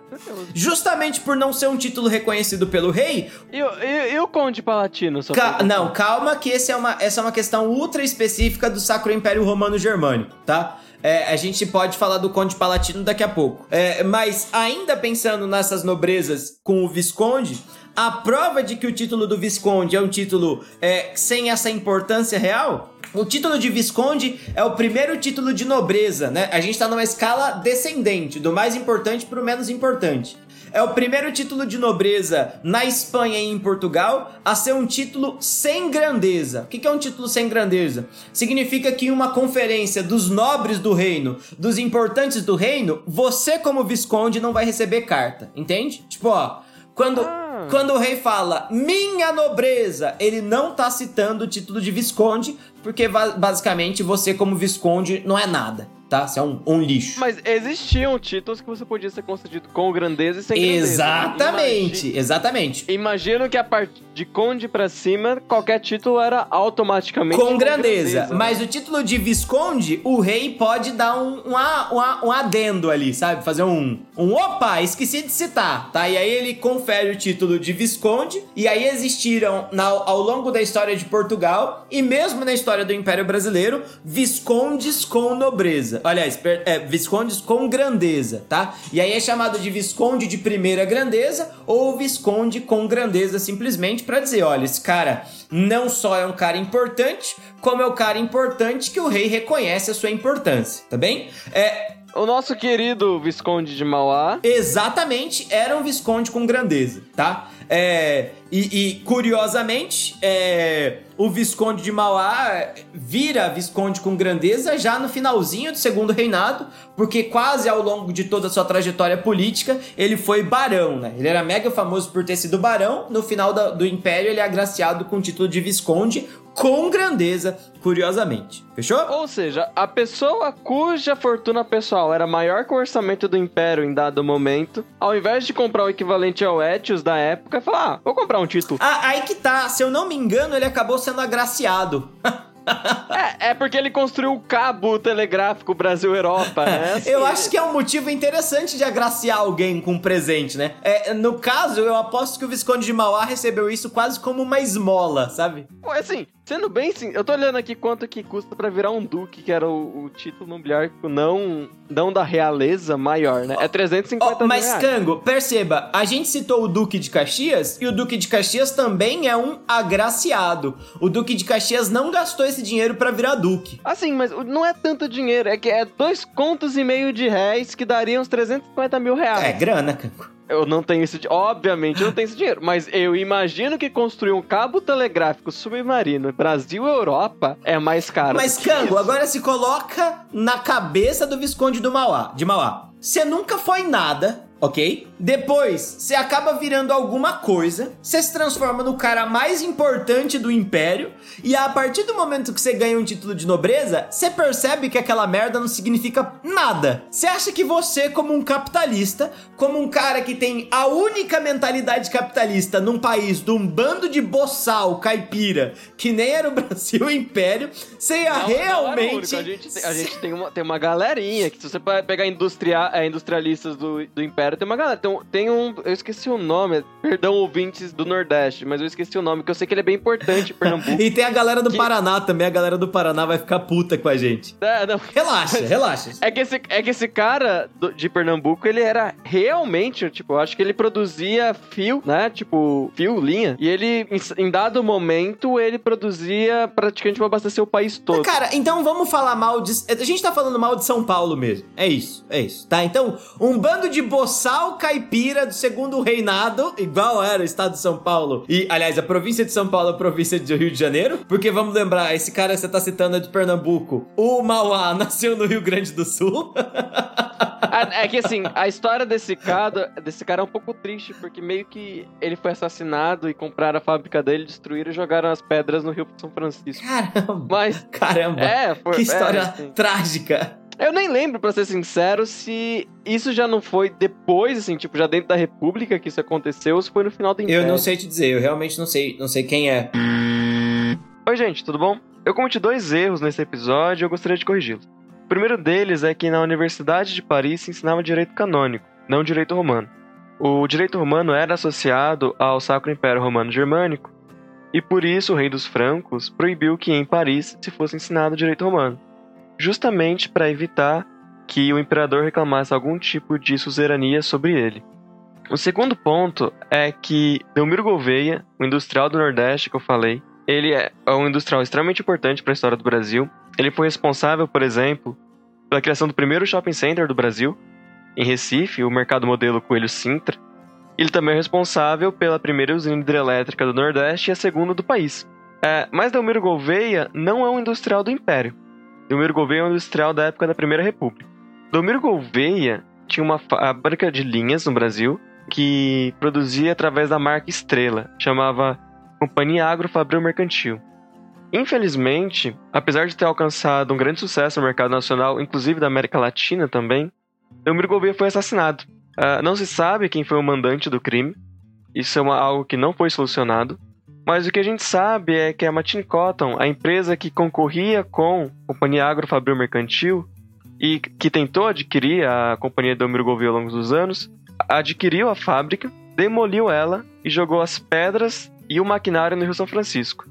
Justamente por não ser um título reconhecido pelo rei, E, o- e- e o Conde Palatino? Ca- não, calma que é uma, essa é uma questão ultra específica do Sacro Império Romano Germânico, tá? É, a gente pode falar do Conde Palatino daqui a pouco. É, mas ainda pensando nessas nobrezas com o Visconde, a prova de que o título do Visconde é um título é, sem essa importância real o título de Visconde é o primeiro título de nobreza, né? A gente tá numa escala descendente, do mais importante pro menos importante. É o primeiro título de nobreza na Espanha e em Portugal a ser um título sem grandeza. O que é um título sem grandeza? Significa que em uma conferência dos nobres do reino, dos importantes do reino, você, como Visconde, não vai receber carta. Entende? Tipo, ó, quando. Quando o rei fala minha nobreza, ele não tá citando o título de visconde, porque basicamente você, como visconde, não é nada, tá? Você é um, um lixo. Mas existiam títulos que você podia ser concedido com grandeza e sem grandeza. né? exatamente, Imagi- exatamente. Imagino que a partir de Conde pra cima, qualquer título era automaticamente Com grandeza. Mas o título de visconde, o rei pode dar um, um, um, um adendo ali, sabe? Fazer um, um opa, esqueci de citar, tá? E aí ele confere o título de visconde. E aí existiram na- ao longo da história de Portugal e mesmo na história do Império Brasileiro, viscondes com nobreza. Aliás, per- é, viscondes com grandeza, tá? E aí é chamado de visconde de primeira grandeza ou visconde com grandeza simplesmente pra dizer, olha, esse cara não só é um cara importante, como é um cara importante que o rei reconhece a sua importância, tá bem? É, O nosso querido Visconde de Mauá. exatamente era um visconde com grandeza, tá? É, e, e, curiosamente, é, o Visconde de Mauá vira Visconde com grandeza já no finalzinho do segundo reinado, porque quase ao longo de toda a sua trajetória política ele foi barão, né? Ele era mega famoso por ter sido barão. No final do, do Império ele é agraciado com o título de Visconde, com grandeza, curiosamente. Fechou? Ou seja, a pessoa cuja fortuna pessoal era maior que o orçamento do Império em dado momento, ao invés de comprar o equivalente ao Etios da época, falar, ah, vou comprar um título. Ah, aí que tá. Se eu não me engano, ele acabou sendo agraciado. é, é porque ele construiu o cabo telegráfico Brasil-Europa, né? Assim... Eu acho que é um motivo interessante de agraciar alguém com um presente, né? É, no caso, eu aposto que o Visconde de Mauá recebeu isso quase como uma esmola, sabe? Assim, Sendo bem sim, eu tô olhando aqui quanto que custa para virar um duque, que era o, o, título nobiliário não, não da realeza maior, né? É 350 oh, Mas, reais. Cango, perceba, a gente citou o Duque de Caxias e o Duque de Caxias também é um agraciado. O Duque de Caxias não gastou esse dinheiro para virar duque. Assim, mas não é tanto dinheiro, é que é dois contos e meio de réis que dariam uns 350 mil reais. É grana, Cango. Eu não tenho esse Obviamente eu não tenho esse dinheiro. Mas eu imagino que construir um cabo telegráfico submarino Brasil Europa é mais caro. Mas, Cango, agora se coloca na cabeça do Visconde do Mauá, de Mauá. Você nunca foi nada ok? Depois, você acaba virando alguma coisa, você se transforma no cara mais importante do império, e a partir do momento que você ganha um título de nobreza, você percebe que aquela merda não significa nada. Você acha que você, como um capitalista, como um cara que tem a única mentalidade capitalista num país de um bando de boçal caipira, que nem era o Brasil o Império, você ia não, realmente. Não a gente, a gente tem, uma, tem uma galerinha que, se você pegar industria, é, industrialistas do, do Império galera, tem uma galera. Tem, tem um. Eu esqueci o nome. Perdão, ouvintes do Nordeste, mas eu esqueci o nome, que eu sei que ele é bem importante em Pernambuco. e tem a galera do que... Paraná também. A galera do Paraná vai ficar puta com a gente. É, não. Relaxa, relaxa. É que esse, é que esse cara do, de Pernambuco, ele era realmente, tipo, eu acho que ele produzia fio, né? Tipo, fio, linha. E ele, em, em dado momento, ele produzia praticamente pra abastecer o país todo. Cara, então vamos falar mal de. A gente tá falando mal de São Paulo mesmo. É isso, é isso, tá? Então, um bando de boçal boçal caipira do segundo reinado, igual era o estado de São Paulo. E, aliás, a província de São Paulo, a província do Rio de Janeiro. Porque vamos lembrar, esse cara que você tá citando é de Pernambuco. O Mauá nasceu no Rio Grande do Sul. é que assim, a história desse cara, desse cara é um pouco triste, porque meio que ele foi assassinado e compraram a fábrica dele, destruíram e jogaram as pedras no Rio São Francisco. Caramba! Mas. Caramba! É, foi, que história é, assim. trágica! Eu nem lembro, pra ser sincero, se isso já não foi depois, assim, tipo, já dentro da República que isso aconteceu, ou se foi no final do Império. Eu não sei te dizer, eu realmente não sei, não sei quem é. Oi, gente, tudo bom? Eu cometi dois erros nesse episódio e eu gostaria de corrigi-los. O primeiro deles é que na Universidade de Paris se ensinava direito canônico, não direito romano. O direito romano era associado ao Sacro Império Romano Germânico, e por isso o rei dos francos proibiu que em Paris se fosse ensinado direito romano justamente para evitar que o imperador reclamasse algum tipo de suzerania sobre ele. O segundo ponto é que Delmiro Gouveia, o industrial do Nordeste que eu falei, ele é um industrial extremamente importante para a história do Brasil. Ele foi responsável, por exemplo, pela criação do primeiro shopping center do Brasil, em Recife, o mercado modelo Coelho Sintra. Ele também é responsável pela primeira usina hidrelétrica do Nordeste e a segunda do país. É, mas Delmiro Gouveia não é um industrial do Império. Delmiro Gouveia é um industrial da época da Primeira República. Delmiro Gouveia tinha uma fábrica de linhas no Brasil que produzia através da marca Estrela, chamava Companhia Agro Fabril Mercantil. Infelizmente, apesar de ter alcançado um grande sucesso no mercado nacional, inclusive da América Latina também, Delmiro Gouveia foi assassinado. Uh, não se sabe quem foi o mandante do crime, isso é uma, algo que não foi solucionado. Mas o que a gente sabe é que a Martin Cotton, a empresa que concorria com a Companhia Agro Fabril Mercantil e que tentou adquirir a Companhia Delmiro Gouveia ao longo dos anos, adquiriu a fábrica, demoliu ela e jogou as pedras e o maquinário no Rio São Francisco,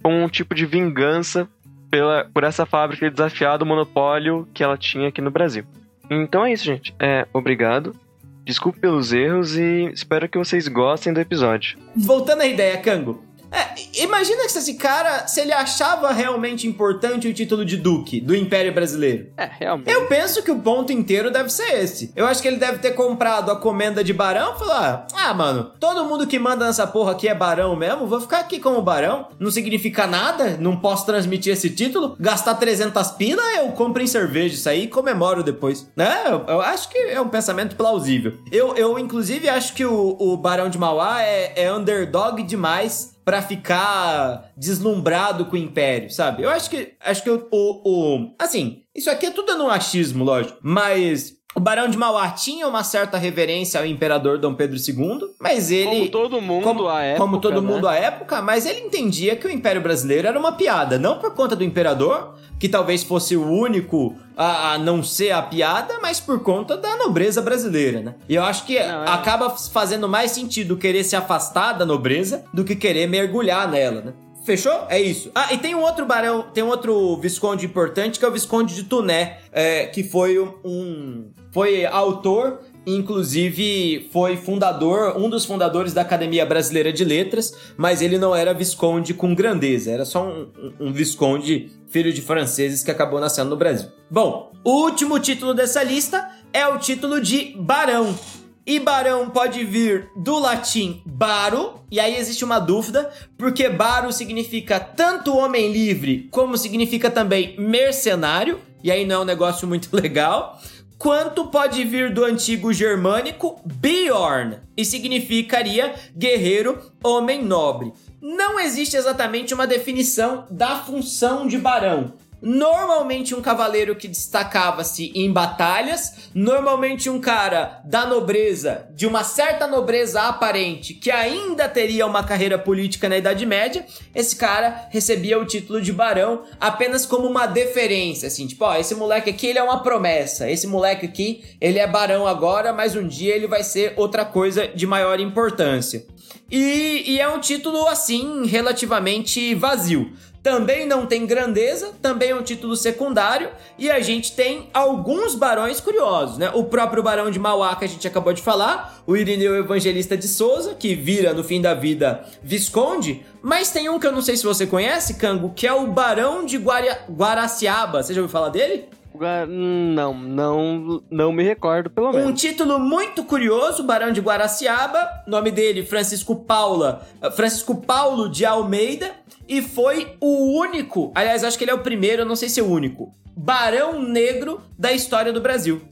com um tipo de vingança pela, por essa fábrica ter desafiado o monopólio que ela tinha aqui no Brasil. Então é isso, gente. É, obrigado. Desculpe pelos erros e espero que vocês gostem do episódio. Voltando à ideia, Cango. É, imagina que se esse cara, se ele achava realmente importante o título de Duque do Império Brasileiro. É, realmente. Eu penso que o ponto inteiro deve ser esse. Eu acho que ele deve ter comprado a comenda de barão e falar: ah, mano, todo mundo que manda nessa porra aqui é barão mesmo, vou ficar aqui como barão. Não significa nada, não posso transmitir esse título. Gastar 300 pila, eu compro em cerveja isso aí e comemoro depois. Né? Eu, eu acho que é um pensamento plausível. Eu, eu inclusive, acho que o, o Barão de Mauá é, é underdog demais para ficar deslumbrado com o Império, sabe? Eu acho que acho que o, o, assim, isso aqui é tudo no achismo, lógico, mas o Barão de Mauá tinha uma certa reverência ao imperador Dom Pedro II, mas ele. Como todo mundo como, à época. Como todo né? mundo à época, mas ele entendia que o Império Brasileiro era uma piada. Não por conta do imperador, que talvez fosse o único a, a não ser a piada, mas por conta da nobreza brasileira, né? E eu acho que Não, é- acaba fazendo mais sentido querer se afastar da nobreza do que querer mergulhar nela, né? Fechou? É isso. Ah, e tem um outro barão, tem um outro visconde importante que é o visconde de Tuné, é, que foi um, foi autor, inclusive foi fundador, um dos fundadores da Academia Brasileira de Letras, mas ele não era visconde com grandeza, era só um, um- visconde filho de franceses que acabou nascendo no Brasil. Bom, o último título dessa lista é o título de barão. E barão pode vir do latim baro, e aí existe uma dúvida, porque baro significa tanto homem livre, como significa também mercenário, e aí não é um negócio muito legal, quanto pode vir do antigo germânico Bjorn, e significaria guerreiro, homem nobre. Não existe exatamente uma definição da função de barão. Normalmente um cavaleiro que destacava-se em batalhas, normalmente um cara da nobreza, de uma certa nobreza aparente, que ainda teria uma carreira política na Idade Média, esse cara recebia o título de barão apenas como uma deferência, assim, tipo, ó, esse moleque aqui ele é uma promessa, esse moleque aqui ele é barão agora, mas um dia ele vai ser outra coisa de maior importância. E, e é um título assim relativamente vazio. Também não tem grandeza, também é um título secundário, e a gente tem alguns barões curiosos, né? O próprio barão de Mauá, que a gente acabou de falar, o Irineu Evangelista de Souza, que vira no fim da vida Visconde, mas tem um que eu não sei se você conhece, Cango, que é o barão de Guaria- Guaraciaba. Você já ouviu falar dele? Não, não, não me recordo, pelo Um menos. título muito curioso, Barão de Guaraciaba, nome dele Francisco Paula, Francisco Paulo de Almeida, e foi o único, aliás, acho que ele é o primeiro, não sei se é o único, barão negro da história do Brasil.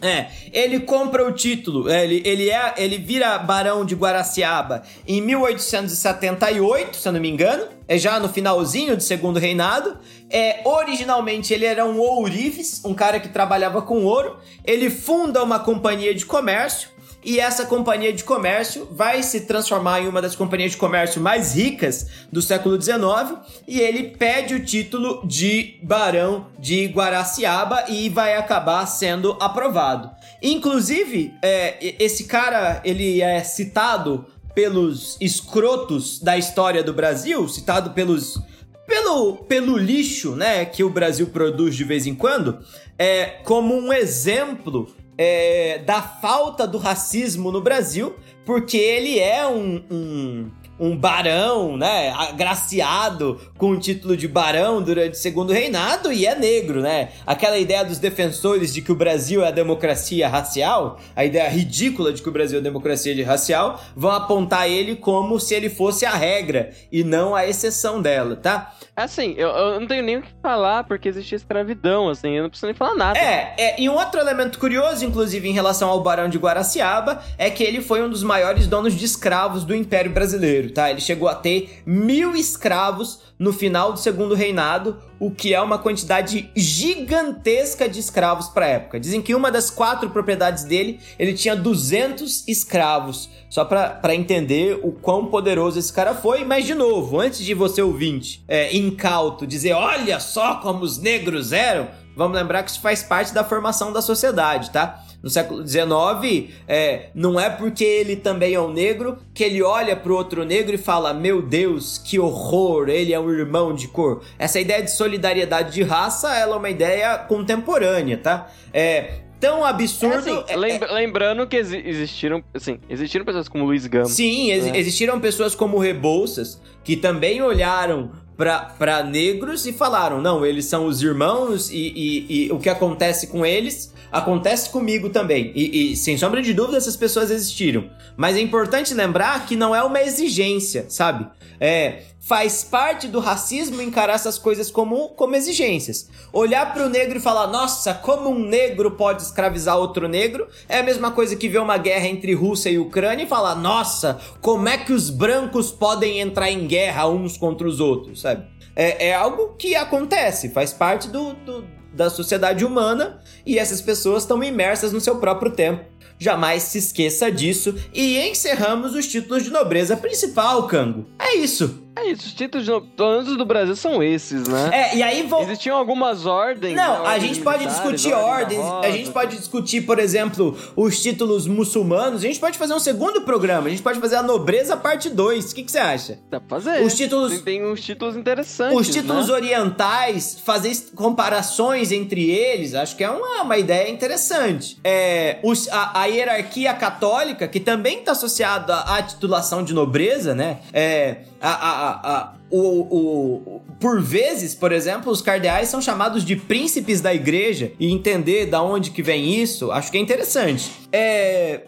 É, ele compra o título, é, ele, ele, é, ele vira barão de Guaraciaba em 1878, se eu não me engano, é já no finalzinho do segundo reinado. É, originalmente ele era um ourives, um cara que trabalhava com ouro. Ele funda uma companhia de comércio e essa companhia de comércio vai se transformar em uma das companhias de comércio mais ricas do século XIX e ele pede o título de Barão de Guaraciaba e vai acabar sendo aprovado. Inclusive, é, esse cara ele é citado pelos escrotos da história do Brasil, citado pelos pelo, pelo lixo, né, que o Brasil produz de vez em quando, é como um exemplo é, da falta do racismo no Brasil, porque ele é um, um, um barão, né, agraciado com o título de barão durante o segundo reinado e é negro, né? Aquela ideia dos defensores de que o Brasil é a democracia racial, a ideia ridícula de que o Brasil é a democracia racial, vão apontar ele como se ele fosse a regra e não a exceção dela, tá? Assim, eu, eu não tenho nem o que falar, porque existia escravidão, assim, eu não preciso nem falar nada. É, é, e um outro elemento curioso, inclusive, em relação ao Barão de Guaraciaba, é que ele foi um dos maiores donos de escravos do Império Brasileiro, tá? Ele chegou a ter mil escravos no final do segundo reinado, o que é uma quantidade gigantesca de escravos para época. Dizem que uma das quatro propriedades dele, ele tinha 200 escravos. Só para entender o quão poderoso esse cara foi. Mas, de novo, antes de você ouvinte, é, incauto, dizer olha só como os negros eram, vamos lembrar que isso faz parte da formação da sociedade, tá? No século XIX, é, não é porque ele também é um negro que ele olha pro outro negro e fala: Meu Deus, que horror, ele é um irmão de cor. Essa ideia de solidariedade de raça ela é uma ideia contemporânea, tá? É, tão absurdo. É assim, lembra, lembrando que exi existiram, assim, existiram pessoas como Luiz Gama. Sim, ex né? existiram pessoas como Rebouças que também olharam para negros e falaram: não, eles são os irmãos e, e, e, o que acontece com eles acontece comigo também. E, e, sem sombra de dúvida, essas pessoas existiram. Mas é importante lembrar que não é uma exigência, sabe? É, faz parte do racismo encarar essas coisas como, como exigências. Olhar para o negro e falar, nossa, como um negro pode escravizar outro negro, é a mesma coisa que ver uma guerra entre Rússia e Ucrânia e falar, nossa, como é que os brancos podem entrar em guerra uns contra os outros, sabe? É, é algo que acontece, faz parte do, do da sociedade humana e essas pessoas estão imersas no seu próprio tempo. Jamais se esqueça disso. E encerramos os títulos de nobreza principal, Cango. É isso. É isso, os títulos de do Brasil são esses, né? É, e aí vão. Existiam algumas ordens. Não, né? a gente pode discutir ordens. A gente pode discutir, por exemplo, os títulos muçulmanos. A gente pode fazer um segundo programa. A gente pode fazer a nobreza parte 2. O que, que você acha? Dá pra fazer. Os títulos. Tem, tem uns títulos interessantes. Os títulos né? orientais, fazer comparações entre eles, acho que é uma, uma ideia interessante. É, os, a, a hierarquia católica, que também está associada à titulação de nobreza, né? É, a, a, a, o, o, por vezes, por exemplo, os cardeais são chamados de príncipes da igreja e entender da onde que vem isso, acho que é interessante. É,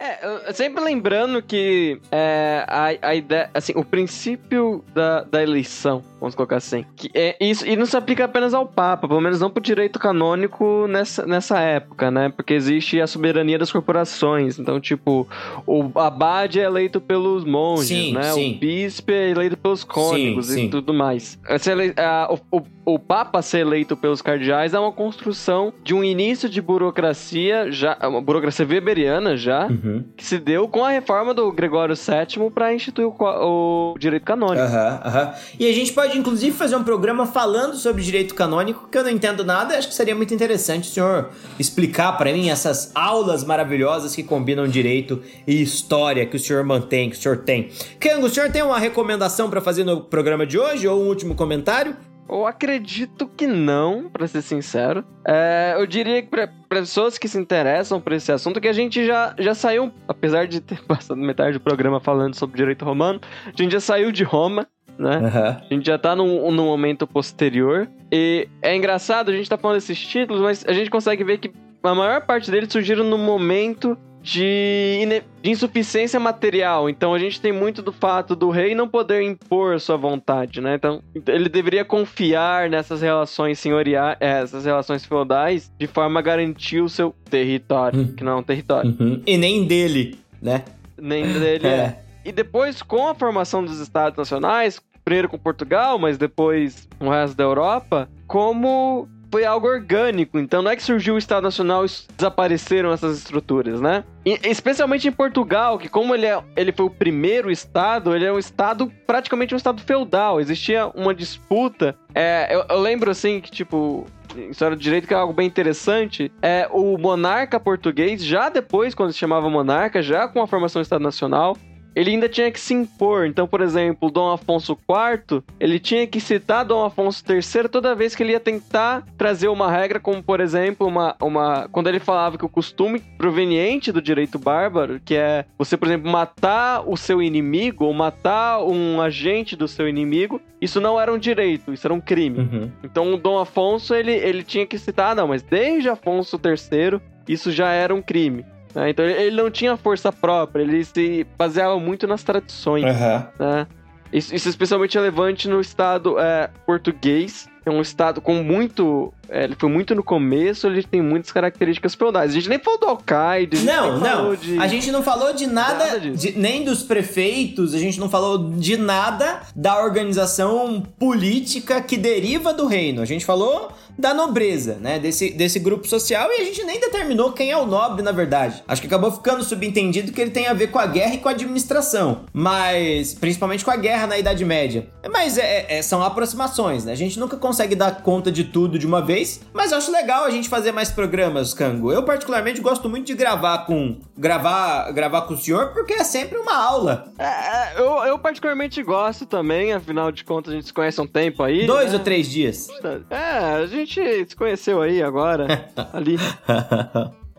é sempre lembrando que é, a, a ideia, assim, o princípio da, da eleição, vamos colocar assim, que é isso e não se aplica apenas ao Papa, pelo menos não para o direito canônico nessa, nessa época, né? Porque existe a soberania das corporações, então tipo o abade é eleito pelos monges, sim, né? Sim. O bispo é eleito pelos cônegos sim, e tudo mais. Ele, a, o, o, o Papa ser eleito pelos cardeais é uma construção de um início de burocracia já, uma burocracia weberiana já, uhum. que se deu com a reforma do Gregório VII para instituir o, o, direito canônico. Uhum, uhum. E a gente pode, inclusive, fazer um programa falando sobre direito canônico, que eu não entendo nada, acho que seria muito interessante o senhor explicar para mim essas aulas maravilhosas que combinam direito e história que o senhor mantém, que o senhor tem. Kango, o senhor tem uma recomendação para fazer no programa de hoje ou um último comentário? Eu acredito que não, para ser sincero. É, eu diria que para pessoas que se interessam por esse assunto, que a gente já, já saiu, apesar de ter passado metade do programa falando sobre direito romano, a gente já saiu de Roma, né? Uhum. A gente já tá num, num momento posterior. E é engraçado, a gente tá falando desses títulos, mas a gente consegue ver que a maior parte deles surgiram no momento de, de, insuficiência material. Então a gente tem muito do fato do rei não poder impor sua vontade, né? Então ele deveria confiar nessas relações senhoriais, é, essas relações feudais, de forma a garantir o seu território, Uhum. que não é um território. Uhum. E nem dele, né? Nem dele é. É. E depois, com a formação dos estados nacionais, primeiro com Portugal, mas depois com o resto da Europa, como foi algo orgânico. Então não é que surgiu o Estado Nacional e desapareceram essas estruturas, né? E, especialmente em Portugal, que como ele, é, ele foi o primeiro Estado, ele é um Estado, praticamente um Estado feudal. Existia uma disputa. É, eu, eu lembro assim que, tipo, história do direito que é algo bem interessante, é o monarca português, já depois, quando se chamava monarca, já com a formação do Estado Nacional, ele ainda tinha que se impor. Então, por exemplo, Dom Afonso IV, ele tinha que citar Dom Afonso III toda vez que ele ia tentar trazer uma regra, como por exemplo, uma, uma quando ele falava que o costume proveniente do direito bárbaro, que é você, por exemplo, matar o seu inimigo ou matar um agente do seu inimigo, isso não era um direito, isso era um crime. Uhum. Então, o Dom Afonso, ele, ele tinha que citar, ah, não, mas desde Afonso III, isso já era um crime. Né? Então, ele não tinha força própria, ele se baseava muito nas tradições. Uhum. né? Isso, isso é especialmente relevante no estado é, português, que é um estado com muito. É, ele foi muito no começo, ele tem muitas características feudais. A gente nem falou do Alcaide, a gente Não, não. de- A gente não falou de nada, Nada de- nem dos prefeitos, a gente não falou de nada da organização política que deriva do reino. A gente falou da nobreza, né? Desse, desse grupo social e a gente nem determinou quem é o nobre, na verdade. Acho que acabou ficando subentendido que ele tem a ver com a guerra e com a administração. Mas, principalmente com a guerra na Idade Média. Mas é, é- são aproximações, né? A gente nunca consegue dar conta de tudo de uma vez, mas eu acho legal a gente fazer mais programas, Cango. Eu, particularmente, gosto muito de gravar com. gravar, gravar com o senhor, porque é sempre uma aula. É, eu, eu particularmente gosto também, afinal de contas a gente se conhece há um tempo aí. Dois né? ou três dias. É, a gente se conheceu aí agora, ali.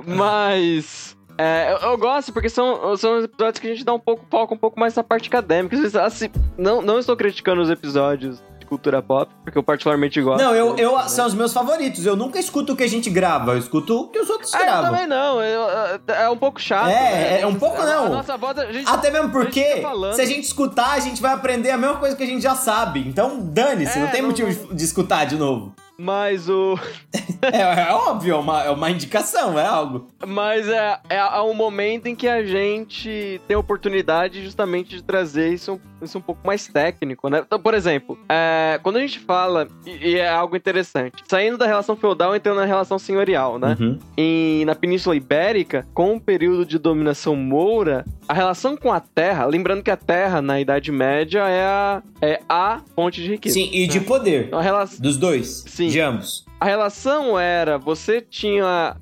Mas. É, eu, eu gosto porque são, são episódios que a gente dá um pouco foco um pouco mais na parte acadêmica. Assim, não, não estou criticando os episódios cultura pop, porque eu particularmente gosto. Não, eu, eu são os meus favoritos. Eu nunca escuto o que a gente grava, eu escuto o que os outros Ah, eu gravam. também não. eu- eu- é um pouco chato. É, né? é um pouco A- não. A nossa voz, a gente. Até mesmo a porque, falando. se a gente escutar, a gente vai aprender a mesma coisa que a gente já sabe. Então, dane-se, É, não tem não- motivo de- de escutar de novo. Mas o. É, é óbvio, é uma, é uma indicação, é algo. Mas é, é, é um momento em que a gente tem a oportunidade justamente de trazer isso, isso um pouco mais técnico, né? Então, por exemplo, é, quando a gente fala, e, e é algo interessante, saindo da relação feudal e entrando na relação senhorial, né? Uhum. E na Península Ibérica, com o período de dominação moura, a relação com a terra, lembrando que a terra na Idade Média é a, é a fonte de riqueza. Sim, e de poder. Então, a relação. Dos dois. Sim. De ambos. A relação era, você tinha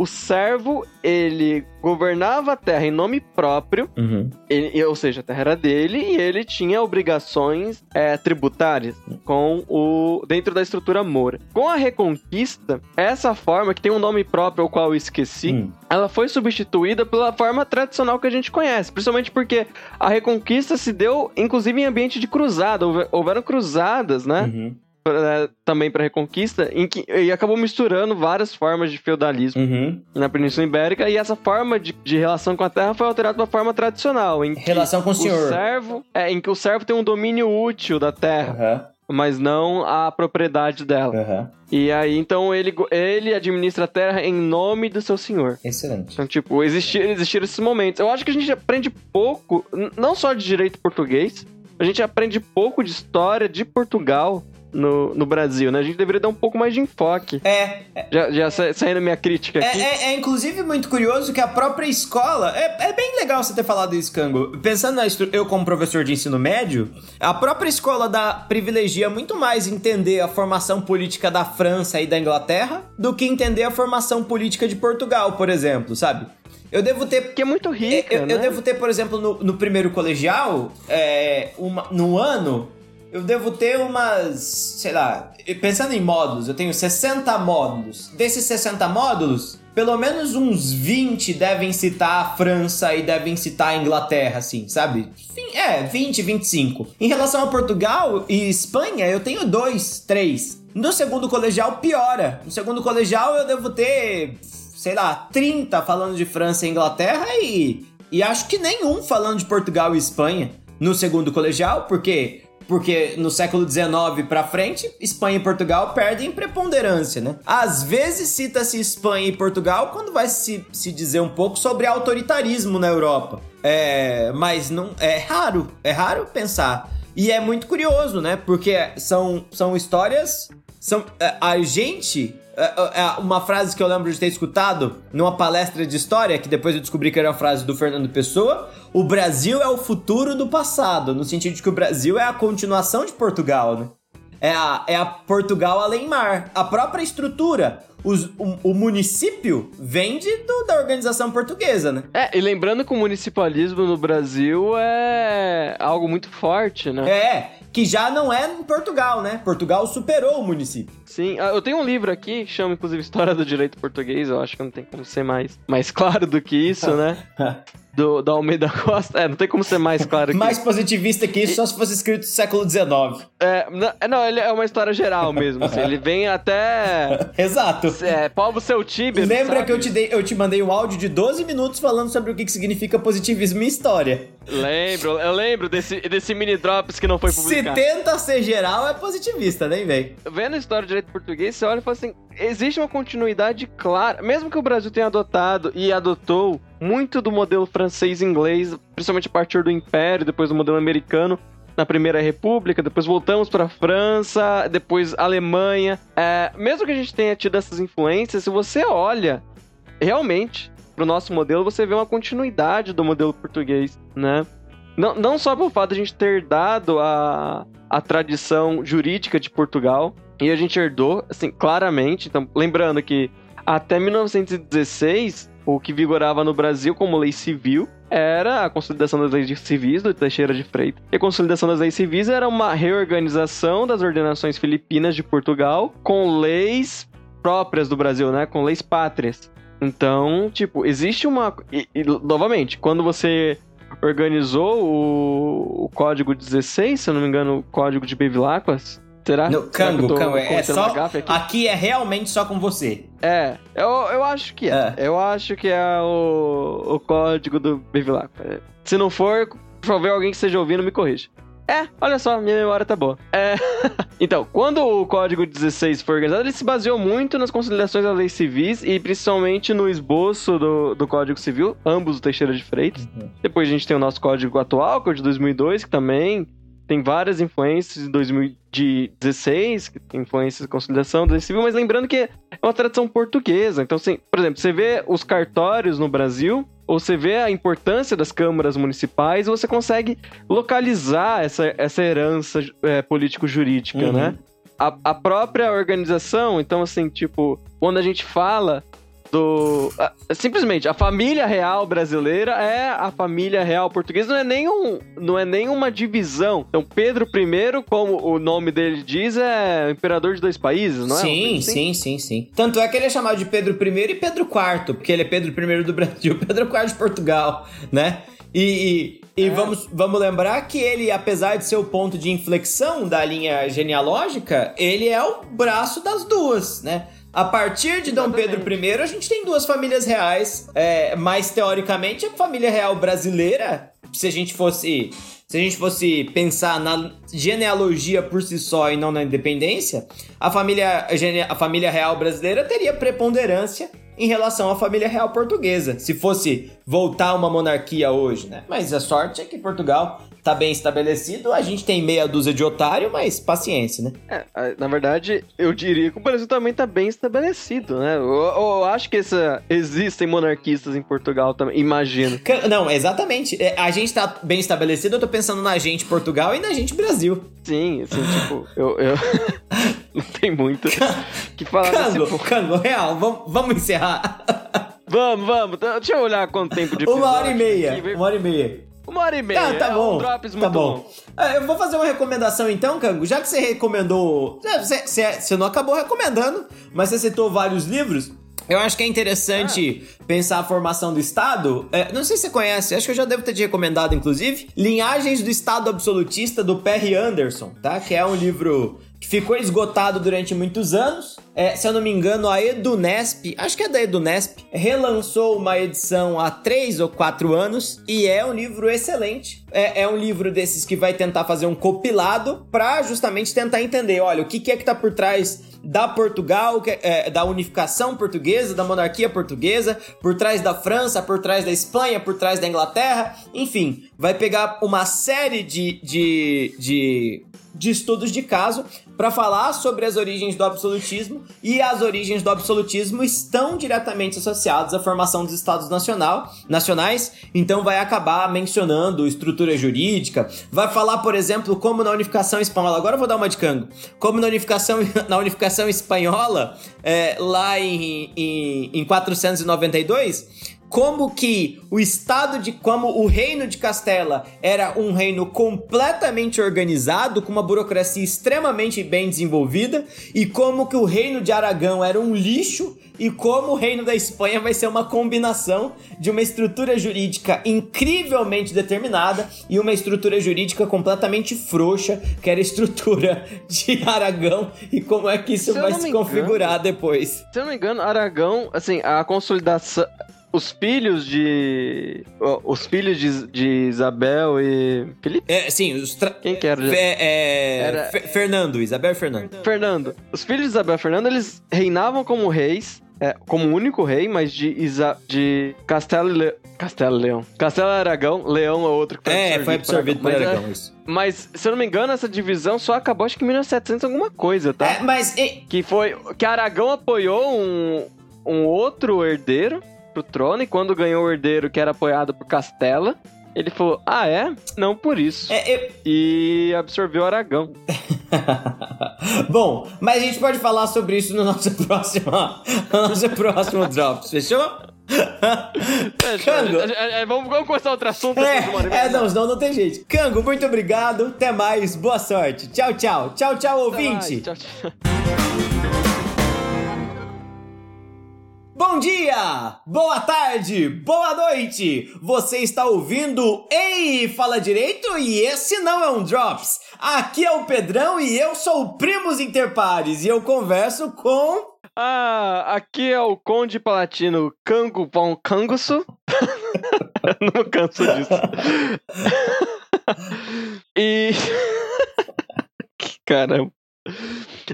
o servo, ele governava a terra em nome próprio, Uhum. ele- ou seja, a terra era dele e ele tinha obrigações é, tributárias com o dentro da estrutura moura. Com a Reconquista, essa forma que tem um nome próprio, ao qual eu esqueci, Hum. ela foi substituída pela forma tradicional que a gente conhece, principalmente porque a Reconquista se deu, inclusive, em ambiente de cruzada. Houve- Houveram cruzadas, né? Uhum. Pra- também para Reconquista, em que e acabou misturando várias formas de feudalismo Uhum. na Península Ibérica e essa forma de, de relação com a terra foi alterada para forma tradicional, em Relação com o o senhor. servo, é, em que o servo tem um domínio útil da terra, Aham, mas não a propriedade dela. aham. E aí então ele ele administra a terra em nome do seu senhor. Excelente. Então, tipo, existir, existiram esses momentos. Eu acho que a gente aprende pouco, não só de direito português, a gente aprende pouco de história de Portugal no, no Brasil, né? A gente deveria dar um pouco mais de enfoque. É, Já, já sa- saindo minha crítica É, aqui. é, é, inclusive muito curioso que a própria escola. É, é bem legal você ter falado isso, Cango. Pensando na eu como professor de ensino médio, a própria escola dá privilegia muito mais entender a formação política da França e da Inglaterra do que entender a formação política de Portugal, por exemplo, sabe? Eu devo ter Porque é muito rica, eu, né? eu devo ter, por exemplo, no, no primeiro colegial, é, uma, no ano, eu devo ter umas, sei lá, pensando em módulos, eu tenho 60 módulos. Desses 60 módulos, pelo menos uns 20 devem citar a França e devem citar a Inglaterra, assim, sabe? É, 20, 25. Em relação a Portugal e Espanha, eu tenho dois, três. No segundo colegial, piora. No segundo colegial, eu devo ter sei lá, 30 falando de França e Inglaterra e, e acho que nenhum falando de Portugal e Espanha no segundo colegial, porque porque no século XIX pra frente, Espanha e Portugal perdem preponderância, né? Às vezes cita-se Espanha e Portugal quando vai se, se dizer um pouco sobre autoritarismo na Europa. É, mas não é raro, é raro pensar. E é muito curioso, né? Porque são, são histórias são é, a gente uma frase que eu lembro de ter escutado numa palestra de história que depois eu descobri que era uma frase do Fernando Pessoa. O Brasil é o futuro do passado no sentido de que o Brasil é a continuação de Portugal né é a, é a Portugal além mar a própria estrutura os- o, o município vem de, do- da organização portuguesa né É, e lembrando que o municipalismo no Brasil é algo muito forte, né? é que já não é em Portugal né Portugal superou o município Sim, ah, eu tenho um livro aqui que chama, inclusive, História do Direito Português. Eu acho que não tem como ser mais, mais claro do que isso, né? Do, da Almeida Costa. É, não tem como ser mais claro que mais positivista que isso só se fosse escrito no século XIX É, não, é, não, ele é uma história geral mesmo. assim, ele vem até. Exato. É, Paulo Seu Tíber. Lembra sabe? que eu te, dei, eu te mandei um áudio de 12 minutos falando sobre o que, que significa positivismo em história. Lembro, eu lembro desse, desse mini drops que não foi Se publicado. tenta ser geral, é positivista, nem vem. Vendo a história do direito português, você olha e fala assim: existe uma continuidade clara. Mesmo que o Brasil tenha adotado e adotou muito do modelo francês e inglês, principalmente a partir do Império, depois do modelo americano. Na Primeira República, depois voltamos para França, depois Alemanha. É, mesmo que a gente tenha tido essas influências, se você olha realmente pro nosso modelo, você vê uma continuidade do modelo português, né? Não, não só pelo fato de a gente ter dado a, a tradição jurídica de Portugal, e a gente herdou, assim, claramente. Então, lembrando que até 1916, o que vigorava no Brasil como lei civil era a consolidação das leis civis do Teixeira de Freitas. E a consolidação das leis civis era uma reorganização das ordenações filipinas de Portugal com leis próprias do Brasil, né? Com leis pátrias. Então, tipo, existe uma. E, e, novamente, quando você organizou o, o código 16, se eu não me engano, o código de Bevilacqua, Será? No, Cango, tô, Cango, é só. Aqui? aqui? é realmente só com você. É, eu, eu acho que é. é. Eu acho que é o, o código do Bevilacqua. Se não for, por favor, alguém que esteja ouvindo me corrija. É, olha só, minha memória tá boa. É. então, quando o Código 16 foi organizado, ele se baseou muito nas consolidações das leis civis e principalmente no esboço do, do Código Civil, ambos do Teixeira de Freitas. Uhum. Depois a gente tem o nosso código atual, que é o de 2002, que também tem várias influências de 2016, que tem influências de consolidação da lei civil, mas lembrando que é uma tradição portuguesa. Então, assim, por exemplo, você vê os cartórios no Brasil, você vê a importância das câmaras municipais, você consegue localizar essa, essa herança é, político-jurídica, uhum. né? A, a própria organização, então, assim, tipo, quando a gente fala do. Simplesmente, a família real brasileira é a família real portuguesa, não é nem, um, não é nem uma divisão. Então, Pedro I, como o nome dele diz, é imperador de dois países, não é? Sim, assim? sim, sim, sim. Tanto é que ele é chamado de Pedro I e Pedro IV, porque ele é Pedro I do Brasil, Pedro IV de Portugal, né? E, e, e é. vamos, vamos lembrar que ele, apesar de ser o ponto de inflexão da linha genealógica, ele é o braço das duas, né? A partir de Dom Pedro I, a gente tem duas famílias reais. É, mais teoricamente, a família real brasileira, se a gente fosse. Se a gente fosse pensar na genealogia por si só e não na independência, a família, a família real brasileira teria preponderância em relação à família real portuguesa, se fosse voltar uma monarquia hoje, né? Mas a sorte é que Portugal tá bem estabelecido, a gente tem meia dúzia de otário, mas paciência, né? É, na verdade, eu diria que o Brasil também tá bem estabelecido, né? Eu, eu acho que essa, existem monarquistas em Portugal também, imagino. Não, exatamente. É, a gente tá bem estabelecido, eu tô pensando na gente Portugal e na gente Brasil. Sim, assim, tipo, eu... eu... Não tem muito que falar Cango, Cango, real, vamos, vamos encerrar. Vamos, vamos. Deixa eu olhar quanto tempo de Uma hora e meia. Uma hora e meia. Uma hora e meia. Tá, tá é bom. Um drops tá bom. bom. É, eu vou fazer uma recomendação então, Cango. Já que você recomendou. Você, você, você não acabou recomendando, mas você citou vários livros. Eu acho que é interessante ah. pensar a formação do Estado. É, não sei se você conhece, acho que eu já devo ter te recomendado, inclusive. Linhagens do Estado Absolutista, do Perry Anderson, tá? Que é um livro que ficou esgotado durante muitos anos. É, se eu não me engano, a Edunesp, acho que é da Edunesp, relançou uma edição há três ou quatro anos e é um livro excelente. É, é um livro desses que vai tentar fazer um compilado para justamente tentar entender, olha, o que, que é que tá por trás da Portugal, é, da unificação portuguesa, da monarquia portuguesa, por trás da França, por trás da Espanha, por trás da Inglaterra, enfim, vai pegar uma série de, de, de de estudos de caso para falar sobre as origens do absolutismo. E as origens do absolutismo estão diretamente associadas à formação dos estados nacional, nacionais, então vai acabar mencionando estrutura jurídica, vai falar, por exemplo, como na unificação espanhola, agora eu vou dar uma de cango, como na unificação, na unificação espanhola, é, lá em, em, em 492, como que o estado de como o reino de Castela era um reino completamente organizado com uma burocracia extremamente bem desenvolvida e como que o reino de Aragão era um lixo e como o reino da Espanha vai ser uma combinação de uma estrutura jurídica incrivelmente determinada e uma estrutura jurídica completamente frouxa, que era a estrutura de Aragão e como é que isso se vai se configurar engano, depois. Se eu não me engano, Aragão, assim, a consolidação os filhos de. Os filhos de, de Isabel e. Felipe? É, sim, os. Tra... Quem que era? Fe, é... Era... Fernando, Isabel e Fernando. Fernando. Os filhos de Isabel e Fernando, eles reinavam como reis. É, como único rei, mas de, Isa, de Castelo e Le... Castelo Leão. Castelo Aragão, Leão é outro que foi É, absorvido foi absorvido por Aragão, é, isso. Mas, se eu não me engano, essa divisão só acabou acho que em 1700 alguma coisa, tá? É, mas... E... Que foi... Que Aragão apoiou um, um outro herdeiro pro trono, e quando ganhou o herdeiro que era apoiado por Castela, ele falou: Ah, é? Não por isso. É, eu... E absorveu Aragão. Bom, mas a gente pode falar sobre isso no nosso próximo, no nosso próximo Drops, fechou? Cango. Vamos, vamos começar outro assunto. É, é, não, senão não tem jeito. Cango, muito obrigado. Até mais. Boa sorte. Tchau, tchau. Tchau, tchau, ouvinte. Tchau, tchau. Bom dia, boa tarde, boa noite. Você está ouvindo Ei, fala direito e esse não é um drops. Aqui é o Pedrão e eu sou o Primos Interpares e eu converso com Ah, aqui é o Conde Palatino Cango Von Cangusso. Não canso disso. e. Caramba.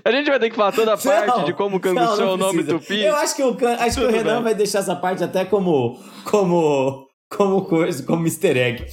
A gente vai ter que falar toda a parte Não, de como não, Canguçu é o nome precisa. tupi. Eu acho que o, acho que o Renan bem. vai deixar essa parte até como como como coisa, como easter egg.